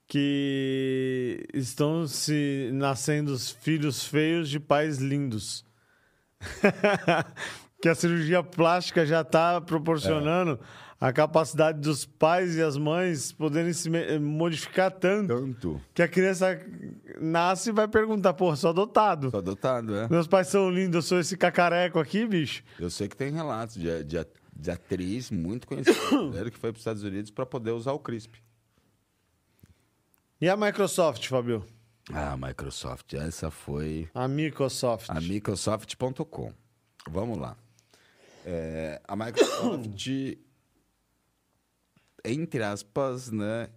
que estão se nascendo os filhos feios de pais lindos. que a cirurgia plástica já está proporcionando a capacidade dos pais e as mães poderem se me- modificar tanto Tanto. que a criança nasce e vai perguntar, pô, sou adotado. Sou adotado, é. Meus pais são lindos, eu sou esse cacareco aqui, bicho. Eu sei que tem relatos de, de, de atriz muito conhecida que foi para os Estados Unidos para poder usar o CRISP. E a Microsoft, Fabio? Ah, Microsoft, essa foi A Microsoft. a Microsoft.com. Vamos lá. É, a Microsoft, entre aspas, né,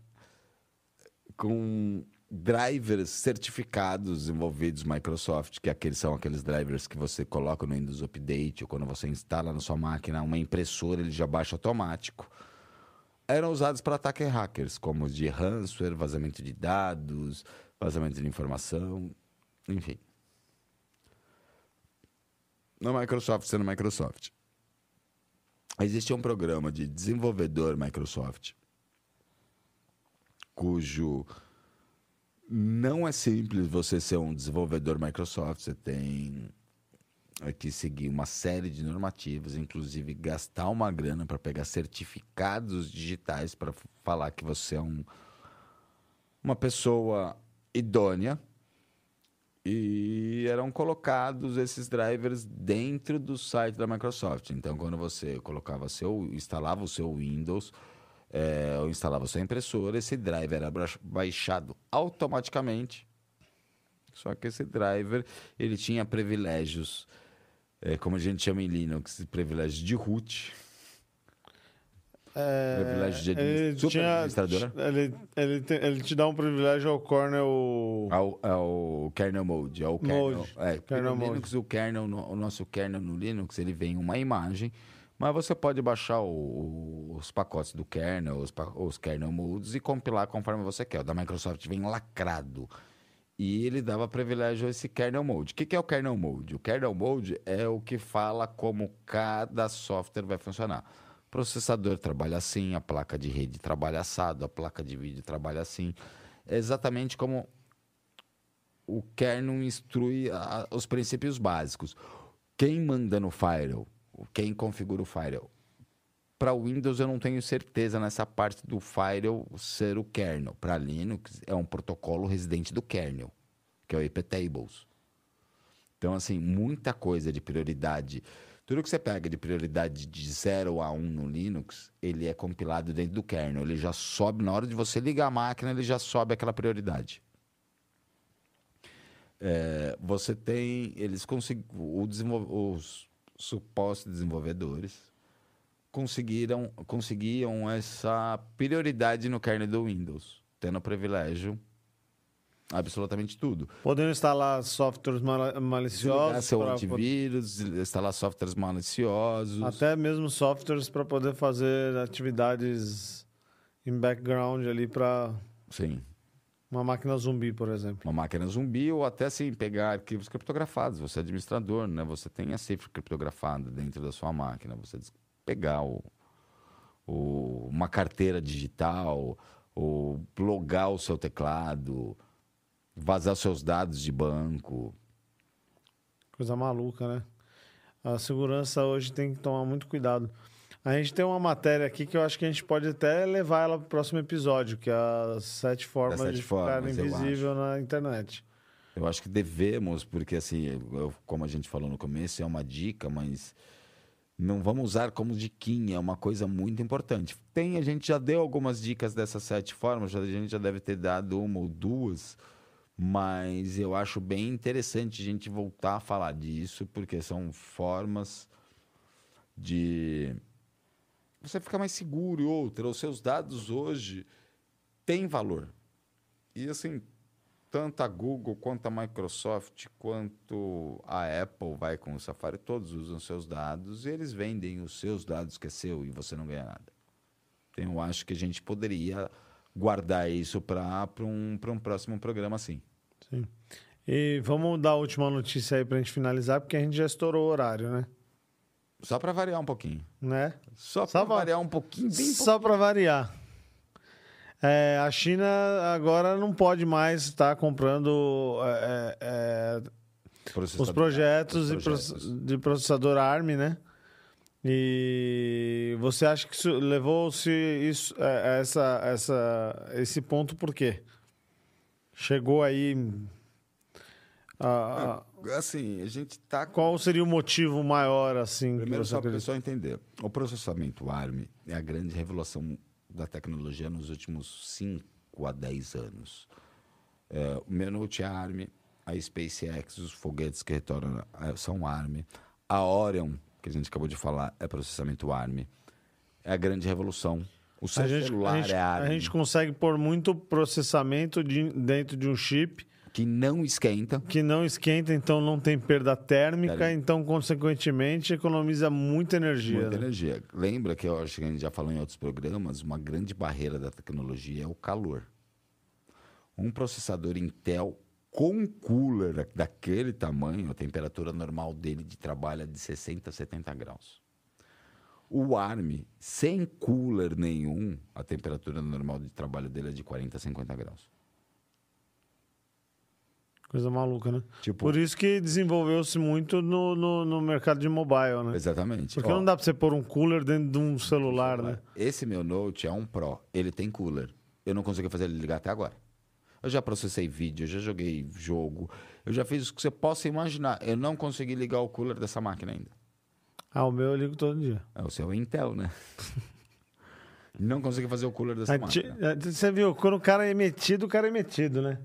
com drivers certificados envolvidos Microsoft, que aqueles são aqueles drivers que você coloca no Windows Update ou quando você instala na sua máquina uma impressora, ele já baixa automático. Eram usados para ataque hackers, como os de ransomware, vazamento de dados, vazamento de informação, enfim. Na Microsoft sendo Microsoft. Existia um programa de desenvolvedor Microsoft, cujo não é simples você ser um desenvolvedor Microsoft. Você tem que seguir uma série de normativas, inclusive gastar uma grana para pegar certificados digitais para falar que você é um, uma pessoa idônea. E eram colocados esses drivers dentro do site da Microsoft. Então, quando você colocava seu, instalava o seu Windows, é, ou instalava sua impressora, esse driver era baixado automaticamente. Só que esse driver ele tinha privilégios, é, como a gente chama em Linux, privilégios de root. É, Privilégio de ele administ- super tinha- administradora? Ele, ele, te- ele te dá um privilégio ao kernel. Ao, ao kernel mode, ao kernel, Mode. é, Kernel no mode. Linux, o kernel, o nosso kernel no Linux, ele vem uma imagem, mas você pode baixar o- os pacotes do kernel, os, os kernel modes e compilar conforme você quer. O da Microsoft vem lacrado. E ele dava privilégio a esse kernel mode. O que, que é o kernel mode? O kernel mode é o que fala como cada software vai funcionar. Processador trabalha assim, a placa de rede trabalha assado, a placa de vídeo trabalha assim. É exatamente como o kernel instrui a- os princípios básicos. Quem manda no firewall? Quem configura o firewall? Para Windows eu não tenho certeza nessa parte do firewall ser o kernel. Para Linux é um protocolo residente do kernel, que é o iptables. Então, assim, muita coisa de prioridade. Tudo que você pega de prioridade de 0 a 1 um no Linux, ele é compilado dentro do kernel. Ele já sobe, na hora de você ligar a máquina, ele já sobe aquela prioridade. É, você tem, eles conseguiram, os supostos desenvolvedores conseguiram, conseguiam essa prioridade no kernel do Windows, tendo privilégio absolutamente tudo. Podendo instalar softwares Desligar maliciosos. seu pra- antivírus, instalar softwares maliciosos. até mesmo softwares para poder fazer atividades em background ali para Sim, uma máquina zumbi, por exemplo. uma máquina zumbi ou até assim pegar arquivos criptografados. Você é administrador, né? Você tem a cifra criptografada dentro da sua máquina. Você pegar o, o- uma carteira digital, ou logar o seu teclado, vazar seus dados de banco. Coisa maluca, né? A segurança hoje tem que tomar muito cuidado. A gente tem uma matéria aqui que eu acho que a gente pode até levar ela para o próximo episódio, que é as sete formas sete de ficar formas, invisível na internet. Eu acho que devemos, porque assim, eu- como a gente falou no começo, é uma dica, mas não vamos usar como diquinha, é uma coisa muito importante. Tem, a gente já deu algumas dicas dessas sete formas, a gente já deve ter dado uma ou duas, mas eu acho bem interessante a gente voltar a falar disso, porque são formas de você ficar mais seguro e outra. Os seus dados hoje têm valor. E assim, tanto a Google quanto a Microsoft quanto a Apple vai com o Safari, todos usam seus dados e eles vendem os seus dados que é seu e você não ganha nada. Então eu acho que a gente poderia guardar isso para um, um próximo programa, assim. Sim. E vamos dar a última notícia aí pra gente finalizar, porque a gente já estourou o horário, né? Só para variar um pouquinho. né? Só para va- variar um pouquinho, bem Só para variar. É, a China agora não pode mais estar comprando é, é, pouquinho. os projetos, Os projetos. de processador ARM, né? E você acha que isso levou-se isso, é, essa, essa, esse ponto por quê? Chegou aí. a- a- Assim, a gente tá com qual seria o motivo maior, assim, Primeiro, só para o pessoal entender. O processamento ARM é a grande revolução da tecnologia nos últimos 5 a 10 anos. É, o meu Note é ARM, a SpaceX, os foguetes que retornam eh, são ARM. A Orion, que a gente acabou de falar, é processamento ARM. É a grande revolução. O seu A gente, celular a, gente, é ARM, a gente consegue pôr muito processamento de- dentro de um chip que não esquenta. que não esquenta, então não tem perda térmica, Térmica. então, consequentemente, economiza muita energia. Muita né? energia. Lembra que eu acho que a gente já falou em outros programas, uma grande barreira da tecnologia é o calor. Um processador Intel com cooler daquele tamanho, a temperatura normal dele de trabalho é de 60 a 70 graus. O ARM, sem cooler nenhum, a temperatura normal de trabalho dele é de 40 a 50 graus. Coisa maluca, né? Tipo- Por isso que desenvolveu-se muito no, no, no mercado de mobile, né? Exatamente. Porque Ó, não dá pra você pôr um cooler dentro de um celular, né? Esse meu Note é um Pro, ele tem cooler. Eu não consegui fazer ele ligar até agora. Eu já processei vídeo, eu já joguei jogo, eu já fiz o que você possa imaginar. Eu não consegui ligar o cooler dessa máquina ainda. Ah, o meu eu ligo todo dia. É o seu Intel, né? não consegui fazer o cooler dessa Aí, ti- máquina. é, Você viu, quando o cara é metido, o cara é metido, né?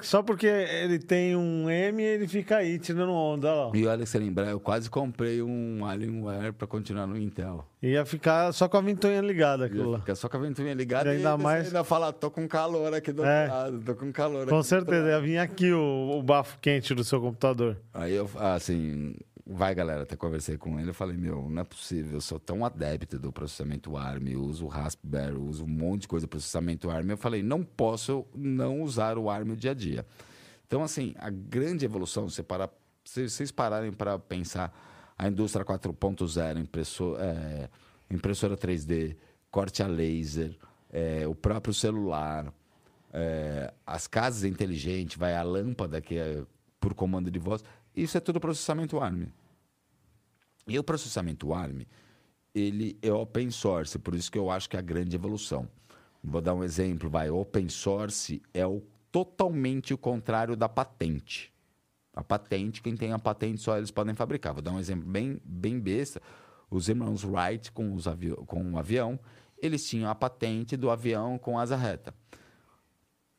Só porque ele tem um M, ele fica aí tirando onda, olha lá. E olha, se lembrar, eu quase comprei um Alienware para continuar no Intel. Ia ficar só com a ventoinha ligada aquilo lá. Fica só com a ventoinha ligada E ainda e mais- você ainda fala, tô com calor aqui do É. lado, tô com calor aqui Com do outro certeza, ia vir aqui o, o bafo quente do seu computador. Aí eu, assim, vai galera, até conversei com ele, eu falei, meu, não é possível, eu sou tão adepto do processamento ARM, eu uso Raspberry, eu uso um monte de coisa processamento ARM, eu falei, não posso não usar o ARM no dia a dia. Então, assim, a grande evolução, se, parar, se vocês pararem para pensar a indústria 4.0, impressor, é, impressora 3D, corte a laser, é, o próprio celular, é, as casas inteligentes, vai a lâmpada que é por comando de voz, isso é tudo processamento ARM. E o processamento ARM, ele é open source, por isso que eu acho que é a grande evolução. Vou dar um exemplo, vai, open source é o totalmente o contrário da patente. A patente, quem tem a patente só eles podem fabricar. Vou dar um exemplo bem, bem besta. Os irmãos Wright com, os avi com o avião, eles tinham a patente do avião com asa reta.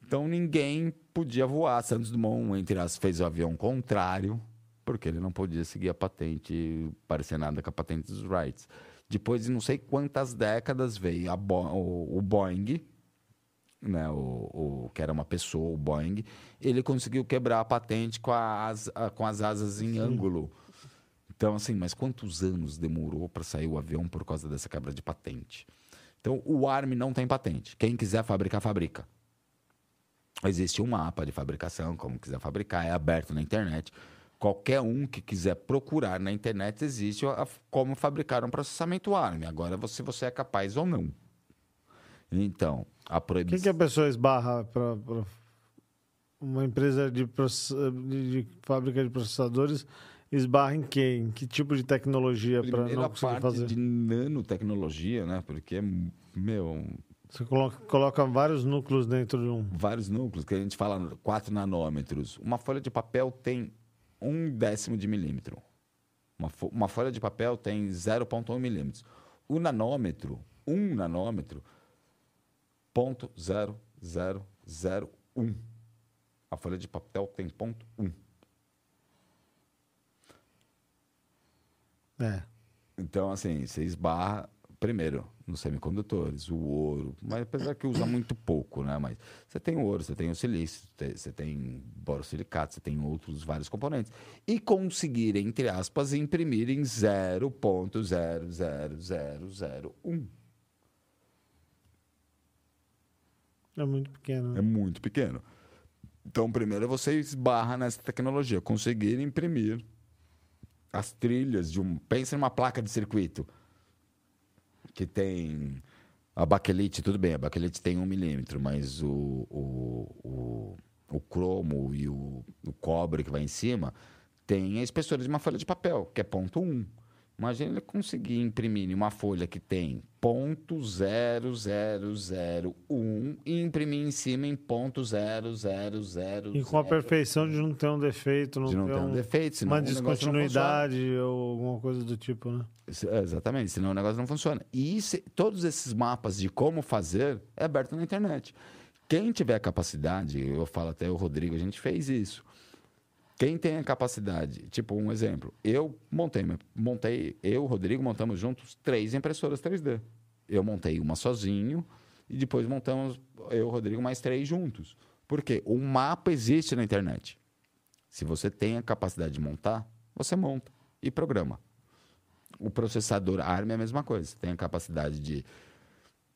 Então ninguém podia voar. Santos Dumont, entre as, fez o avião contrário, porque ele não podia seguir a patente, parecer nada com a patente dos Wright. Depois de não sei quantas décadas veio a Bo o, o Boeing, né, o, o, que era uma pessoa, o Boeing, ele conseguiu quebrar a patente com, a asa- com as asas em ângulo. Então, assim, mas quantos anos demorou para sair o avião por causa dessa quebra de patente? Então, o ARM não tem patente. Quem quiser fabricar, fabrica. Existe um mapa de fabricação, como quiser fabricar, é aberto na internet. Qualquer um que quiser procurar na internet, existe a- como fabricar um processamento ARM. Agora, se você é capaz ou não. Então, a O que, proibição. que a pessoa esbarra para uma empresa de, process- de- de fábrica de processadores esbarra em quê? Em que tipo de tecnologia para não a conseguir parte fazer? de nanotecnologia, né? Porque, meu, Você coloca, coloca vários núcleos dentro de um. vários núcleos, que a gente fala 4 nanômetros. Uma folha de papel tem um décimo de milímetro. Uma, fo- uma folha de papel tem 0,1 milímetros. O nanômetro, um nanômetro, ponto zero zero zero um. A folha de papel tem ponto um. É. Então, assim, você esbarra, primeiro, nos semicondutores, o ouro, mas apesar que usa muito pouco, né? Mas você tem o ouro, você tem o silício, você tem borosilicato, você tem outros vários componentes. E conseguir, entre aspas, imprimir em 0.00001. É muito pequeno. né? É muito pequeno. Então, primeiro você esbarra nessa tecnologia, conseguir imprimir as trilhas de um. Pensa numa placa de circuito que tem a baquelite, tudo bem, a baquelite tem um milímetro, mas o, o, o, o cromo e o, o cobre que vai em cima tem a espessura de uma folha de papel, que é ponto 1. Imagina ele conseguir imprimir em uma folha que tem ponto 0001 e imprimir em cima em ponto 0000. E com a perfeição de não ter um defeito, não, de não ter um um- defeito, senão uma descontinuidade ou alguma coisa do tipo, né? Exatamente, senão o negócio não funciona. E se- todos esses mapas de como fazer é aberto na internet. Quem tiver capacidade, eu falo até o Rodrigo, a gente fez isso. Quem tem a capacidade, tipo um exemplo, eu montei, montei, eu e o Rodrigo montamos juntos três impressoras 3D. Eu montei uma sozinho e depois montamos eu e o Rodrigo mais três juntos. Porque o mapa existe na internet. Se você tem a capacidade de montar, você monta e programa. O processador ARM é a mesma coisa. Você tem a capacidade de,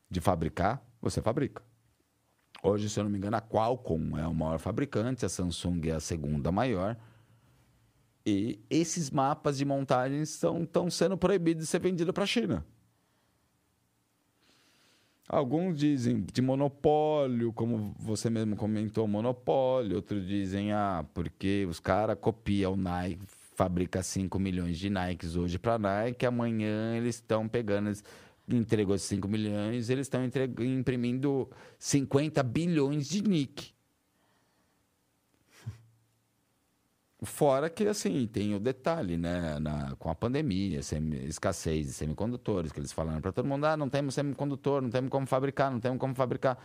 de fabricar, você fabrica. Hoje, se eu não me engano, a Qualcomm é o maior fabricante, a Samsung é a segunda maior. E esses mapas de montagem estão sendo proibidos de ser vendidos para a China. Alguns dizem de monopólio, como você mesmo comentou, monopólio. Outros dizem, ah, porque os caras copiam o Nike, fabrica 5 milhões de Nikes hoje para Nike, amanhã eles estão pegando, eles entregou 5 milhões, eles estão imprimindo 50 bilhões de Nick. Fora que, assim, tem o detalhe, né? na- com a pandemia, semi- escassez de semicondutores, que eles falaram para todo mundo: ah, não temos semicondutor, não temos como fabricar, não temos como fabricar.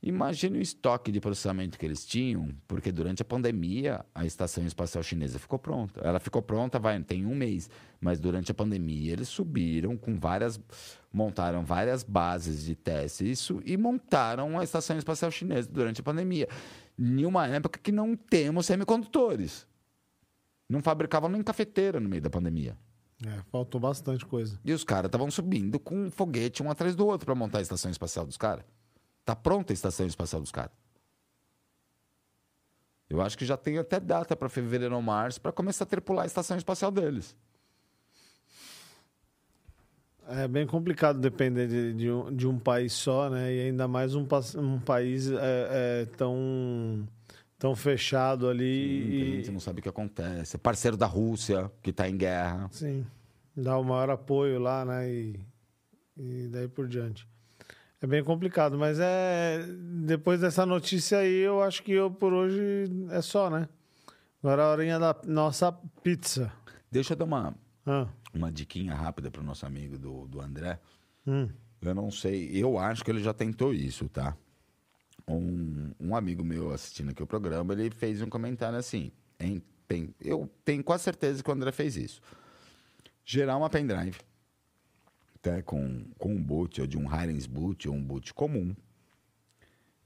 Imagine o estoque de processamento que eles tinham, porque durante a pandemia a estação espacial chinesa ficou pronta. Ela ficou pronta, vai, tem um mês, mas durante a pandemia eles subiram com várias, montaram várias bases de teste isso e montaram a estação espacial chinesa durante a pandemia, em uma época que não temos semicondutores, não fabricavam nem cafeteira no meio da pandemia. É, faltou bastante coisa. E os caras estavam subindo com um foguete um atrás do outro para montar a estação espacial dos caras. Tá pronta a estação espacial dos caras. Eu acho que já tem até data para fevereiro ou março para começar a tripular a estação espacial deles. É bem complicado depender de, de um, de um país só, né? E ainda mais um, um país é, é, tão, tão fechado ali. Muita e, gente não sabe o que acontece. É parceiro da Rússia, que está em guerra. Sim, dá o maior apoio lá, né? E, e daí por diante. É bem complicado, mas é. Depois dessa notícia aí, eu acho que eu por hoje é só, né? Agora é a horinha da nossa pizza. Deixa eu dar uma, Ah, uma diquinha rápida para o nosso amigo do, do André. hum, Eu não sei, eu acho que ele já tentou isso, tá? Um, um amigo meu assistindo aqui o programa, ele fez um comentário assim. em- tem- eu tenho quase certeza que o André fez isso. Gerar uma pendrive tá? com, com um boot, ou de um Hirens boot, ou um boot comum.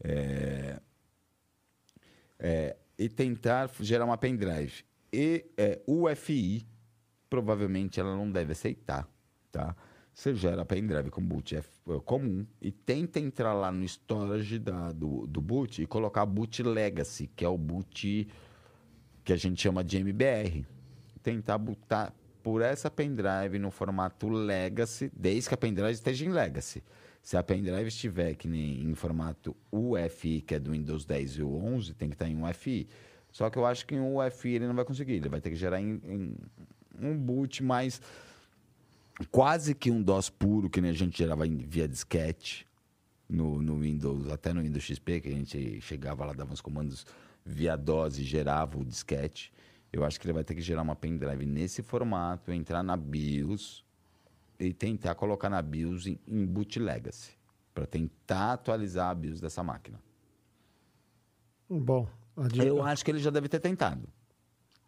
É, é, e tentar gerar uma pendrive. E é, UFI, provavelmente ela não deve aceitar, tá? Você gera pendrive com boot eh, comum e tenta entrar lá no storage da, do, do boot e colocar boot legacy, que é o boot que a gente chama de MBR. Tentar botar por essa pendrive no formato legacy, desde que a pendrive esteja em legacy. Se a pendrive estiver que nem em formato UFI, que é do Windows 10 e o 11, tem que estar em UFI. Só que eu acho que em UFI ele não vai conseguir, ele vai ter que gerar em, em um boot mais quase que um DOS puro, que nem a gente gerava via disquete no, no Windows, até no Windows XP, que a gente chegava lá, dava uns comandos via DOS e gerava o disquete. Eu acho que ele vai ter que gerar uma pendrive nesse formato, entrar na BIOS e tentar colocar na BIOS em, em boot legacy, para tentar atualizar a BIOS dessa máquina. bom, dica Eu acho que ele já deve ter tentado.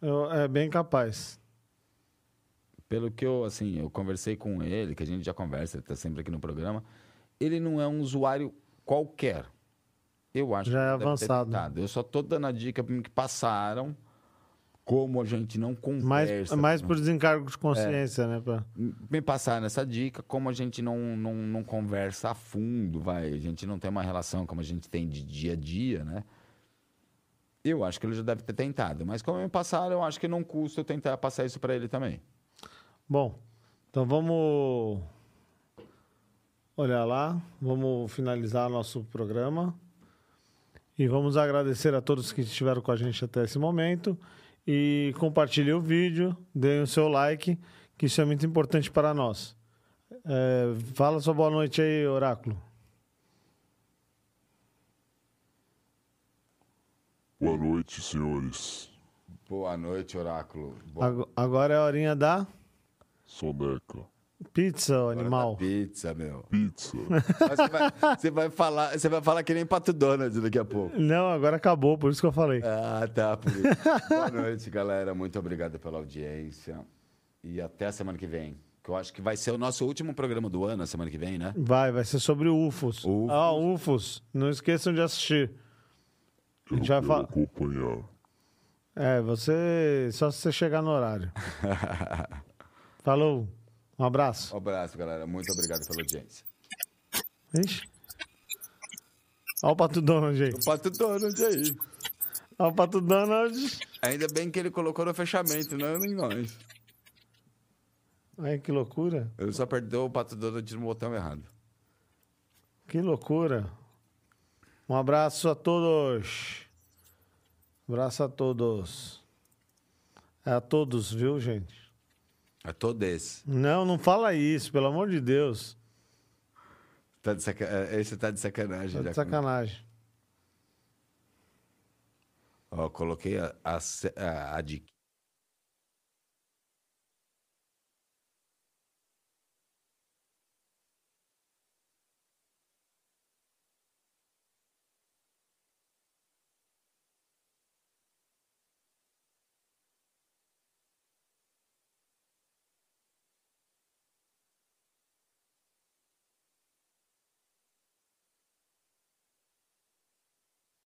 eu- é bem capaz. pelo que eu, assim, eu conversei com ele, que a gente já conversa, ele tá sempre aqui no programa, ele não é um usuário qualquer. Eu acho Já que é avançado. tentado. Eu só tô dando a dica que passaram como a gente não conversa. Mais, mais por desencargo de consciência, né? pra- me passar nessa dica, como a gente não, não, não conversa a fundo, vai, a gente não tem uma relação como a gente tem de dia a dia, né? Eu acho que ele já deve ter tentado, mas como me passaram, eu acho que não custa eu tentar passar isso para ele também. Bom, então vamos olhar lá, vamos finalizar nosso programa e vamos agradecer a todos que estiveram com a gente até esse momento e compartilhe o vídeo, deem o seu like, que isso é muito importante para nós. É, fala sua boa noite aí, Oráculo. Boa noite, senhores. Boa noite, Oráculo. Boa Ag- Agora é a horinha da Soneca. Pizza, da animal. Pizza, meu. Pizza. Mas você, vai, você vai falar, você vai falar que nem Pato Donald daqui a pouco. Não, agora acabou, por isso que eu falei. Ah, tá. Por isso. Boa noite, galera. Muito obrigado pela audiência. E até a semana que vem. Que eu acho que vai ser o nosso último programa do ano, a semana que vem, né? Vai, vai ser sobre UFOs. UFOs. Ah, UFOs. Não esqueçam de assistir. A Eu gente vai falar. acompanhar. É, você. Só se você chegar no horário. Falou. Um abraço. Um abraço, galera. Muito obrigado pela audiência. Ixi. Olha o Pato Donald aí. O Pato Donald aí. Olha o Pato Donald. Ainda bem que ele colocou no fechamento, não em nós. Ai, que loucura. Ele só perdeu o Pato Donald no botão errado. Que loucura. Um abraço a todos. abraço a todos. É a todos, viu, gente? É todo esse. Não, não fala isso, pelo amor de Deus. Tá de saca... é, Esse tá de sacanagem. Tá de com- sacanagem. Ó, coloquei a, a, a, a dica.